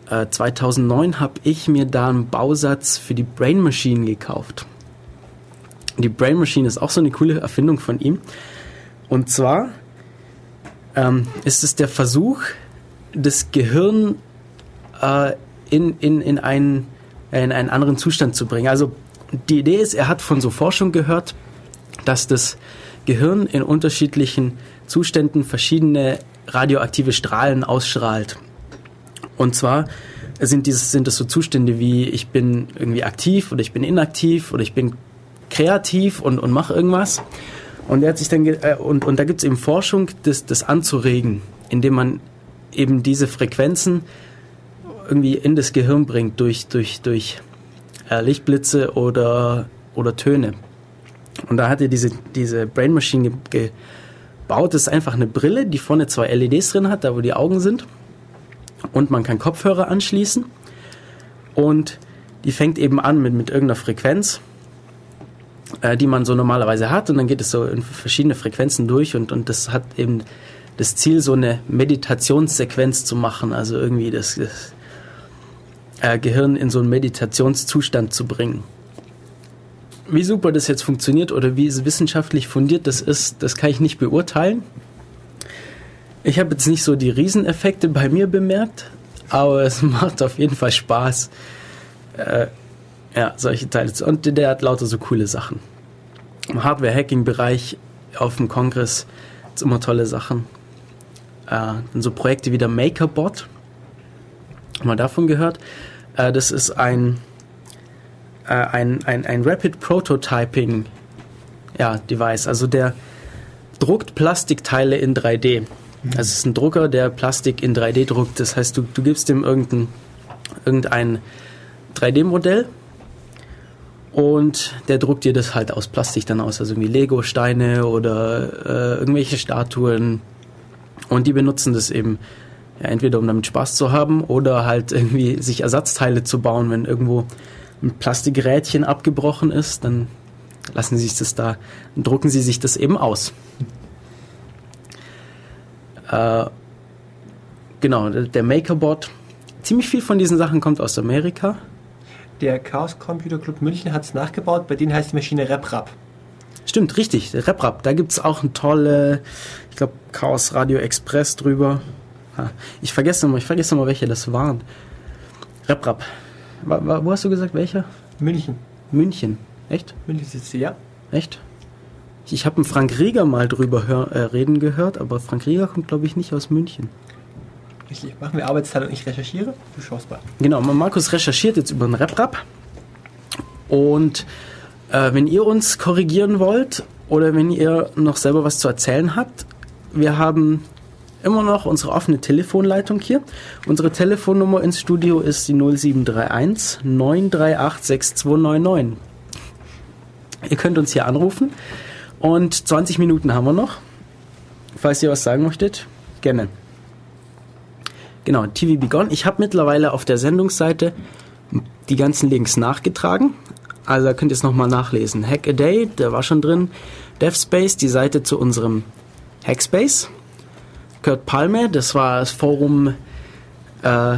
Äh, 2009 habe ich mir da einen Bausatz für die Brain Machine gekauft. Die Brain Machine ist auch so eine coole Erfindung von ihm. Und zwar ähm, ist es der Versuch, das Gehirn äh, in, in, in, einen, in einen anderen Zustand zu bringen. Also die Idee ist, er hat von so Forschung gehört, dass das Gehirn in unterschiedlichen Zuständen verschiedene radioaktive Strahlen ausstrahlt. Und zwar sind, dieses, sind das so Zustände wie ich bin irgendwie aktiv oder ich bin inaktiv oder ich bin kreativ und, und mache irgendwas. Und, er hat sich dann äh, und, und da gibt es eben Forschung, das, das anzuregen, indem man eben diese Frequenzen irgendwie in das Gehirn bringt durch, durch, durch äh, Lichtblitze oder, oder Töne. Und da hat er diese, diese Brain Machine ge gebaut. Das ist einfach eine Brille, die vorne zwei LEDs drin hat, da wo die Augen sind. Und man kann Kopfhörer anschließen. Und die fängt eben an mit, mit irgendeiner Frequenz, äh, die man so normalerweise hat. Und dann geht es so in verschiedene Frequenzen durch. Und, und das hat eben das Ziel, so eine Meditationssequenz zu machen. Also irgendwie das, das äh, Gehirn in so einen Meditationszustand zu bringen. Wie super das jetzt funktioniert oder wie wissenschaftlich fundiert das ist, das kann ich nicht beurteilen. Ich habe jetzt nicht so die Rieseneffekte bei mir bemerkt, aber es <laughs> macht auf jeden Fall Spaß. Äh, ja, solche Teile. zu- Und der hat lauter so coole Sachen. Im Hardware-Hacking-Bereich auf dem Kongress ist immer tolle Sachen. Äh, dann so Projekte wie der MakerBot. Mal davon gehört. Äh, das ist ein, äh, ein, ein, ein Rapid Prototyping ja, Device. Also der druckt Plastikteile in 3D. Also es ist ein Drucker, der Plastik in 3D druckt. Das heißt, du, du gibst ihm irgendein, irgendein 3D-Modell und der druckt dir das halt aus Plastik dann aus. Also irgendwie Lego-Steine oder äh, irgendwelche Statuen. Und die benutzen das eben ja, entweder um damit Spaß zu haben oder halt irgendwie sich Ersatzteile zu bauen, wenn irgendwo ein Plastikrädchen abgebrochen ist, dann lassen sie sich das da, dann drucken sie sich das eben aus. Äh, genau, der MakerBot. Ziemlich viel von diesen Sachen kommt aus Amerika. Der Chaos Computer Club München hat es nachgebaut, bei denen heißt die Maschine RepRap. Stimmt, richtig, RepRap. Da gibt es auch ein tolle, ich glaube, Chaos Radio Express drüber. <laughs> Ich vergesse mal, ich vergesse mal, welche das waren. RepRap. Wa- wa- Wo hast du gesagt, welcher? München. München. Echt? München sitzt ja. Echt? Ich, habe einen Frank Rieger mal drüber hör, äh, reden gehört, aber Frank Rieger kommt, glaube ich, nicht aus München. Richtig. Machen wir Arbeitsteilung, ich recherchiere, du schaust mal. Genau, Markus recherchiert jetzt über den RepRap. Und äh, wenn ihr uns korrigieren wollt oder wenn ihr noch selber was zu erzählen habt, wir haben immer noch unsere offene Telefonleitung hier. Unsere Telefonnummer ins Studio ist die 0731 938 6299. Ihr könnt uns hier anrufen und 20 Minuten haben wir noch. Falls ihr was sagen möchtet, gerne. Genau, TV Begon. Ich habe mittlerweile auf der Sendungsseite die ganzen Links nachgetragen. Also da könnt ihr es nochmal nachlesen. Hack a Day, der war schon drin. DevSpace, die Seite zu unserem Hackspace. Kurt Palme, das war das Forum äh,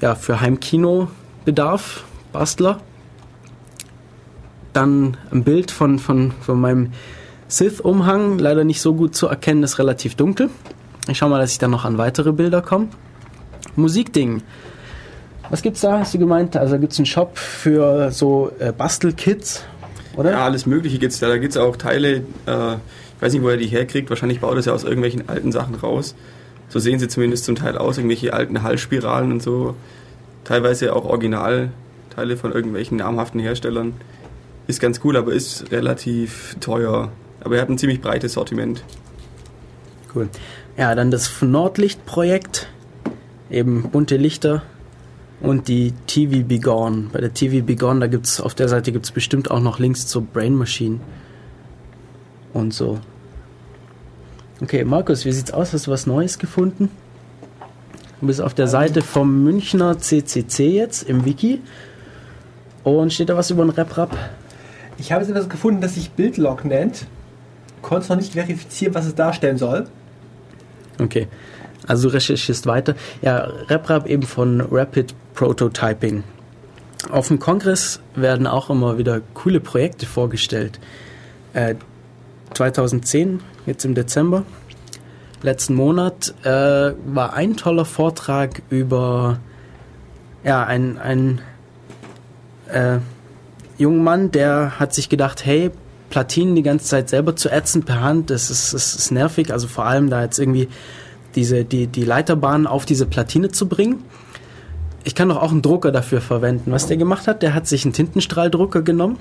ja, für Heimkino-Bedarf, Bastler. Dann ein Bild von, von, von meinem Sith-Umhang, leider nicht so gut zu erkennen, ist relativ dunkel. Ich schau mal, dass ich dann noch an weitere Bilder komme. Musikding. Was gibt's da, hast du gemeint? Also gibt's einen Shop für so äh, Bastelkits, oder? Ja, alles Mögliche gibt's da. Da gibt's auch Teile, äh, ich weiß nicht, wo er die herkriegt. Wahrscheinlich baut er sie aus irgendwelchen alten Sachen raus. So sehen sie zumindest zum Teil aus, irgendwelche alten Hallspiralen und so. Teilweise auch Originalteile von irgendwelchen namhaften Herstellern. Ist ganz cool, aber ist relativ teuer. Aber er hat ein ziemlich breites Sortiment. Cool. Ja, dann das Nordlicht-Projekt. Eben bunte Lichter. Und die TV Begone. Bei der TV Begone, da gibt's auf der Seite gibt's bestimmt auch noch Links zur Brain Machine. Und so. Okay, Markus, wie sieht's aus? Hast du was Neues gefunden? Du bist auf der Seite vom Münchner CCC jetzt im Wiki. Und steht da was über den RepRap? Ich habe jetzt etwas gefunden, das sich Bildlog nennt. Konnte noch nicht verifizieren, was es darstellen soll. Okay. Also du recherchierst weiter. Ja, RepRap eben von Rapid Prototyping. Auf dem Kongress werden auch immer wieder coole Projekte vorgestellt. Äh, 2010, jetzt im Dezember, letzten Monat, äh, war ein toller Vortrag über ja, ein, ein äh, jungen Mann, der hat sich gedacht, hey, Platinen die ganze Zeit selber zu ätzen per Hand, das ist, das ist nervig. Also vor allem da jetzt irgendwie diese, die, die Leiterbahn auf diese Platine zu bringen. Ich kann doch auch einen Drucker dafür verwenden. Was der gemacht hat, der hat sich einen Tintenstrahldrucker genommen,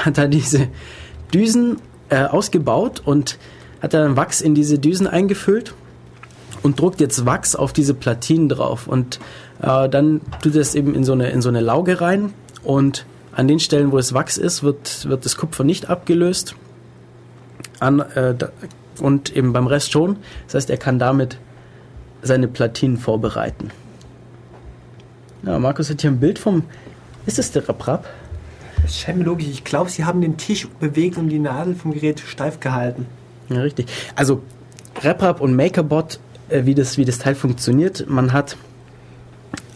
hat da diese Düsen äh, ausgebaut und hat dann Wachs in diese Düsen eingefüllt und druckt jetzt Wachs auf diese Platinen drauf. Und Äh, dann tut es eben in so, eine, in so eine Lauge rein und an den Stellen, wo es Wachs ist, wird, wird das Kupfer nicht abgelöst. An, äh, und eben beim Rest schon. Das heißt, er kann damit seine Platinen vorbereiten. Ja, Markus hat hier ein Bild vom. Ist das der Raprap? Das scheint mir logisch. Ich glaube, sie haben den Tisch bewegt und die Nadel vom Gerät steif gehalten. Ja, richtig. Also RepRap und MakerBot, äh, wie, das, wie das Teil funktioniert, man hat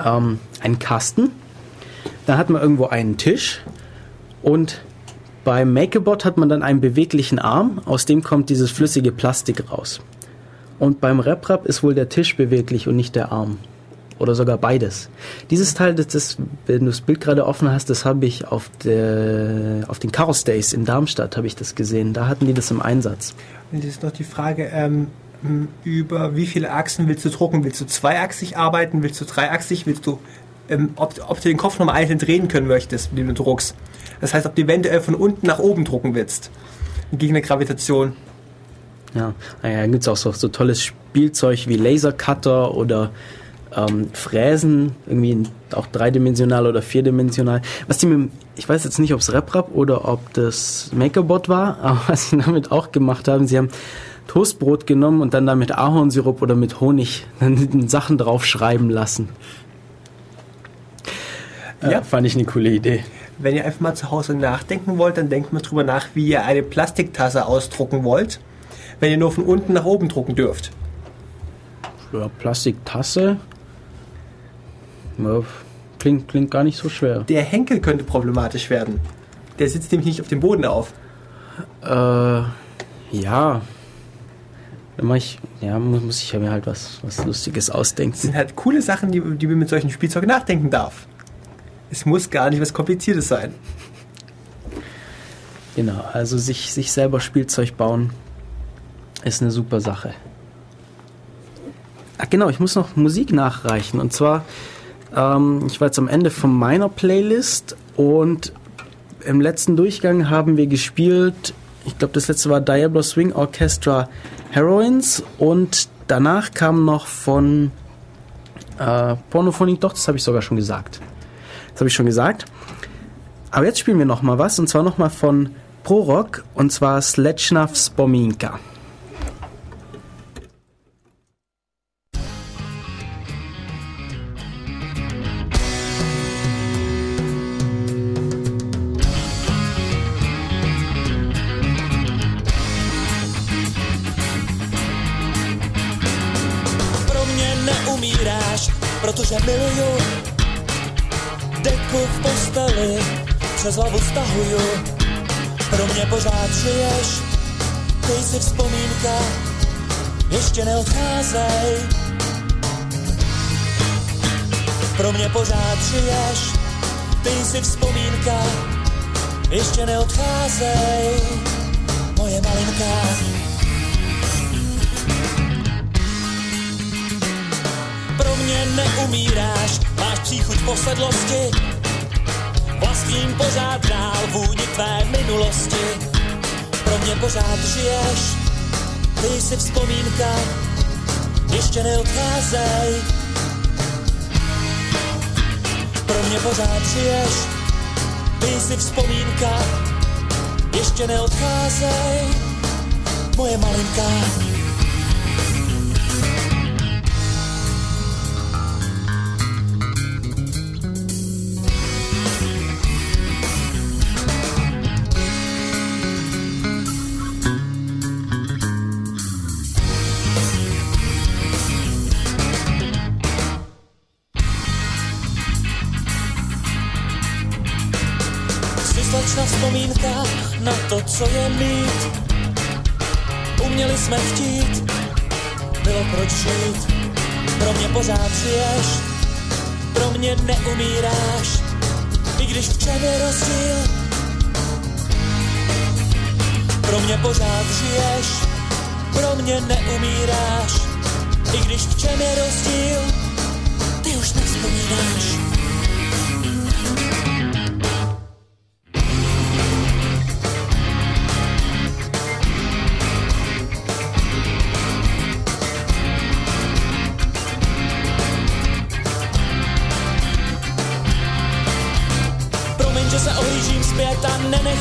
ähm, einen Kasten, dann hat man irgendwo einen Tisch und beim MakerBot hat man dann einen beweglichen Arm, aus dem kommt dieses flüssige Plastik raus. Und beim RepRap ist wohl der Tisch beweglich und nicht der Arm. Oder sogar beides. Dieses Teil, das, das, wenn du das Bild gerade offen hast, das habe ich auf, der, auf den Chaos Days in Darmstadt habe ich das gesehen. Da hatten die das im Einsatz. Und jetzt noch die Frage, ähm, über wie viele Achsen willst du drucken? Willst du zweiachsig arbeiten? Willst du dreiachsig? Willst du, ähm, ob, ob du den Kopf nochmal einzeln drehen können möchtest, mit dem du druckst? Das heißt, ob du eventuell von unten nach oben drucken willst. Gegen eine Gravitation. Ja, naja, dann gibt es auch so, so tolles Spielzeug wie Lasercutter oder ähm, Fräsen, irgendwie auch dreidimensional oder vierdimensional. Was die mit, ich weiß jetzt nicht, ob es RepRap oder ob das MakerBot war, <laughs> aber was sie damit auch gemacht haben, sie haben Toastbrot genommen und dann da mit Ahornsirup oder mit Honig dann Sachen draufschreiben lassen. Ja, Ja. fand ich eine coole Idee. Wenn ihr einfach mal zu Hause nachdenken wollt, dann denkt mal drüber nach, wie ihr eine Plastiktasse ausdrucken wollt, wenn ihr nur von unten nach oben drucken dürft. Ja, Plastiktasse. Ja, klingt, klingt gar nicht so schwer. Der Henkel könnte problematisch werden. Der sitzt nämlich nicht auf dem Boden auf. Äh, ja. Dann mach ich, ja, mu- muss ich mir halt was, was Lustiges Das ausdenken. sind halt coole Sachen, die, die man mit solchen Spielzeug nachdenken darf. Es muss gar nicht was Kompliziertes sein. Genau, also sich, sich selber Spielzeug bauen ist eine super Sache. Ach genau, ich muss noch Musik nachreichen. Und zwar, ähm, ich war jetzt am Ende von meiner Playlist und im letzten Durchgang haben wir gespielt, ich glaube das letzte war Diablo Swing Orchestra Heroines und danach kam noch von äh, Pornophonik, doch, das habe ich sogar schon gesagt. Das habe ich schon gesagt. Aber jetzt spielen wir noch mal was und zwar noch mal von Prorock und zwar Sledgenav Spominka.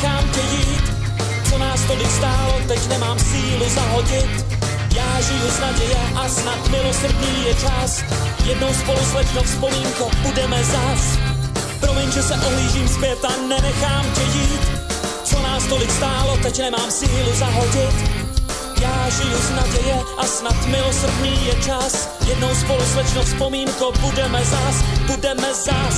Nenechám tě jít. Co nás tolik stálo, teď nemám sílu zahodit. Já žiju z naděje a snad milosrdný je čas. Jednou spolu slečno vzpomínko budeme zas. Promiň, že se ohlížím zpět a nenechám tě jít. Co nás tolik stálo, teď nemám sílu zahodit. Já žiju z naděje a snad milosrdný je čas. Jednou spolu slečno vzpomínko budeme zas, budeme zas.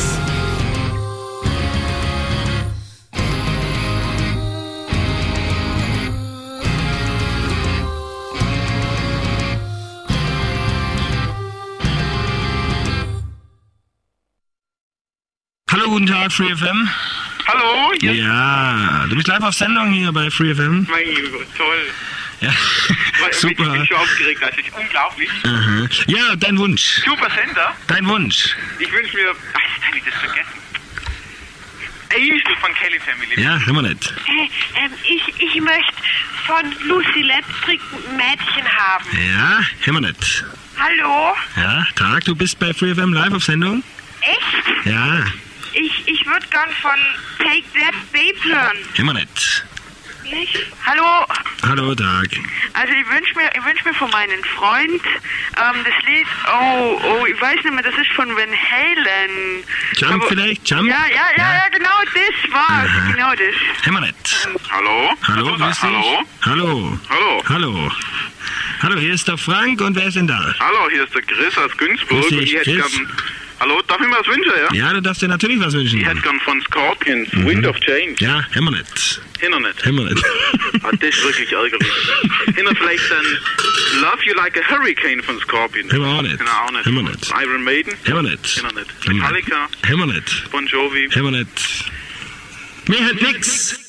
Hallo, guten Tag, Free FM. Hallo, hier Ja, du bist live auf Sendung hier bei Free FM. mein Lieber, toll. Ja, Ich <laughs> super. bin schon aufgeregt, das ist unglaublich. Aha. Ja, dein Wunsch. Super Sender. Dein Wunsch. Ich wünsche mir, ach, jetzt habe ich das vergessen. Angel von Kelly Family. Ja, wir nicht. Hey, ähm, ich, ich möchte von Lucy Lettrick ein Mädchen haben. Ja, wir nicht. Hallo? Ja, Tag, du bist bei Free FM live auf Sendung? Echt? Ja, Ich, ich würde gern von Take That Babe hören. wir nicht. Nicht? Hallo? Hallo, Tag. Also ich wünsche mir, ich wünsch mir von meinem Freund ähm, das Lied, oh, oh, ich weiß nicht mehr, das ist von Van Halen. Jump Aber- vielleicht? Jump? Ja, ja, ja, ja, genau das war's, Aha. genau das. Wir nicht. Hallo? Hallo, grüß dich. Hallo? Hallo. Hallo? Hallo. Hallo, hier ist der Frank und wer ist denn da? Hallo, hier ist der Chris aus Günzburg. Grüß und dich, ich hätte Chris. gern, hallo, darf ich mir was wünschen, ja? Ja, du darfst dir natürlich was wünschen. Ich hätte gern von Scorpions, Wind of Change. Ja, hören wir nicht. Hinner nicht. Wir nicht. Ah, das ist wirklich ärgerlich. Hinner vielleicht dann Love You Like a Hurricane von Scorpions. Hören wir auch nicht. Genau, auch nicht. Wir nicht. Iron Maiden. Wir nicht. Hinner nicht. Metallica. wir nicht. Bon Jovi. Hören wir nicht. Mir hört nix.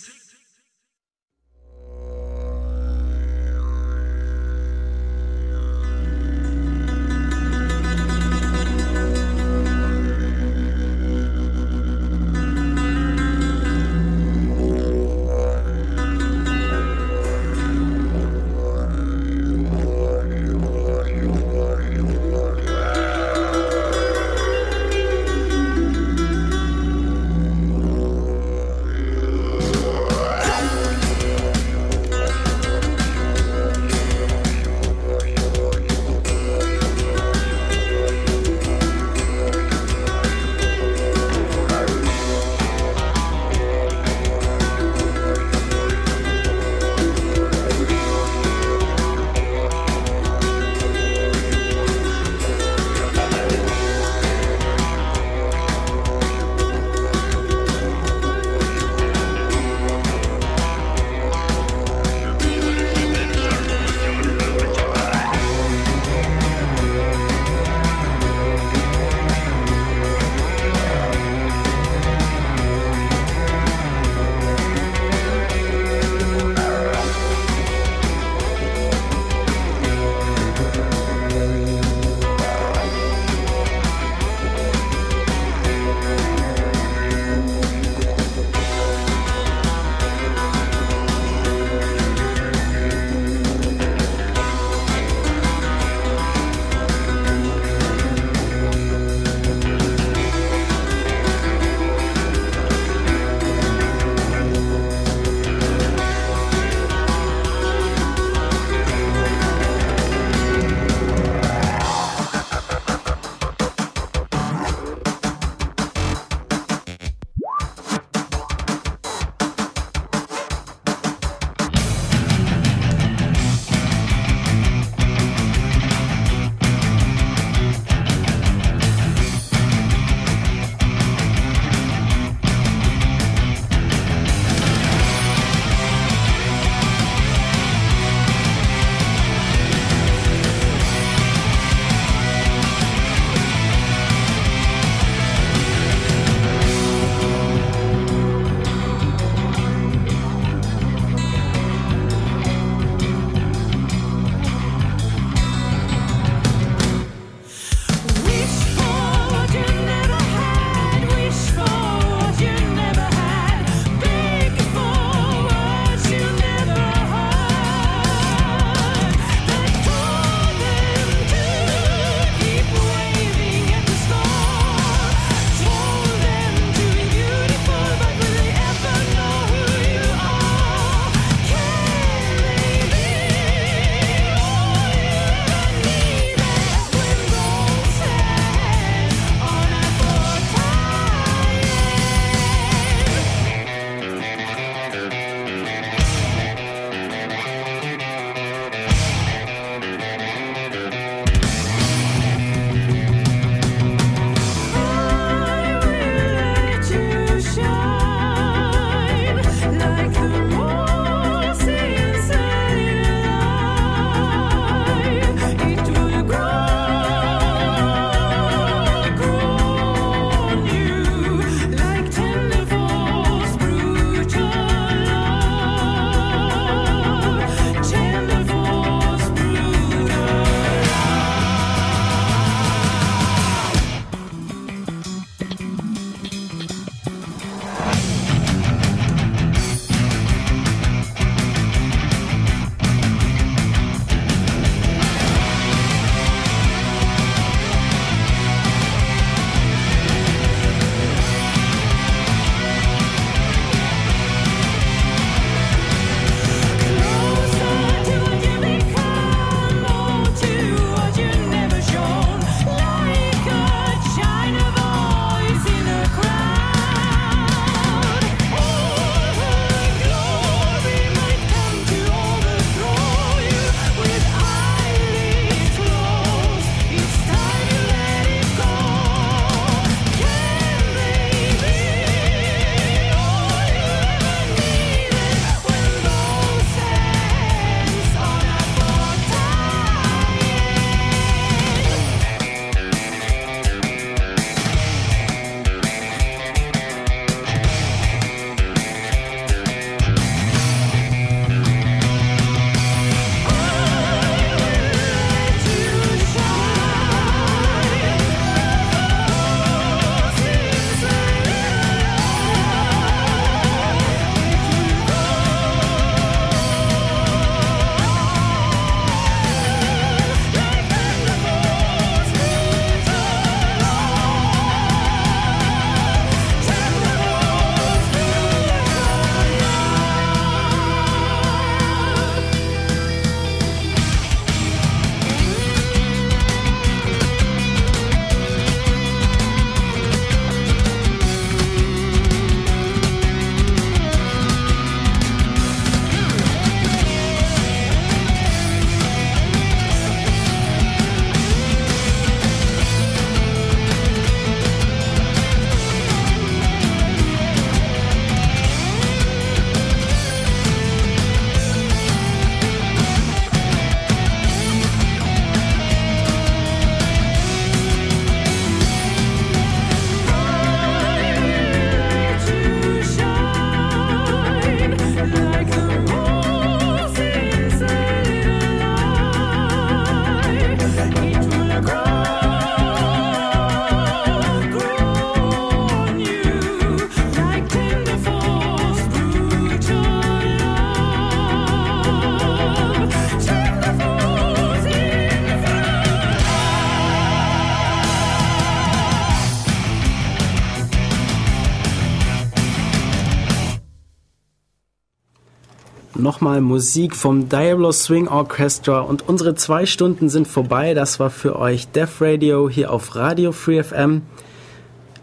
Nochmal Musik vom Diablo Swing Orchestra und unsere zwei Stunden sind vorbei. Das war für euch Def Radio hier auf Radio Free FM.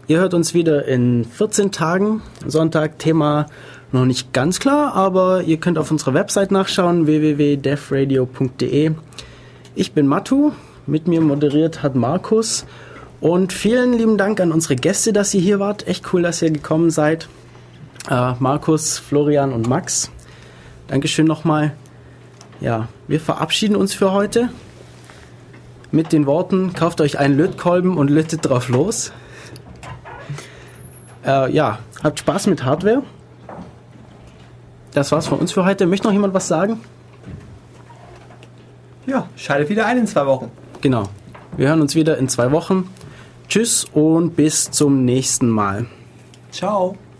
Ihr hört uns wieder in 14 Tagen. Sonntag Thema noch nicht ganz klar, aber ihr könnt auf unserer Website nachschauen www.defradio.de. Ich bin Matu, mit mir moderiert hat Markus und vielen lieben Dank an unsere Gäste, dass ihr hier wart. Echt cool, dass ihr gekommen seid. Äh, Markus, Florian und Max. Dankeschön nochmal. Ja, wir verabschieden uns für heute mit den Worten: Kauft euch einen Lötkolben und lötet drauf los. Äh, ja, habt Spaß mit Hardware. Das war's von uns für heute. Möchte noch jemand was sagen? Ja, schaltet wieder ein in zwei Wochen. Genau. Wir hören uns wieder in zwei Wochen. Tschüss und bis zum nächsten Mal. Ciao.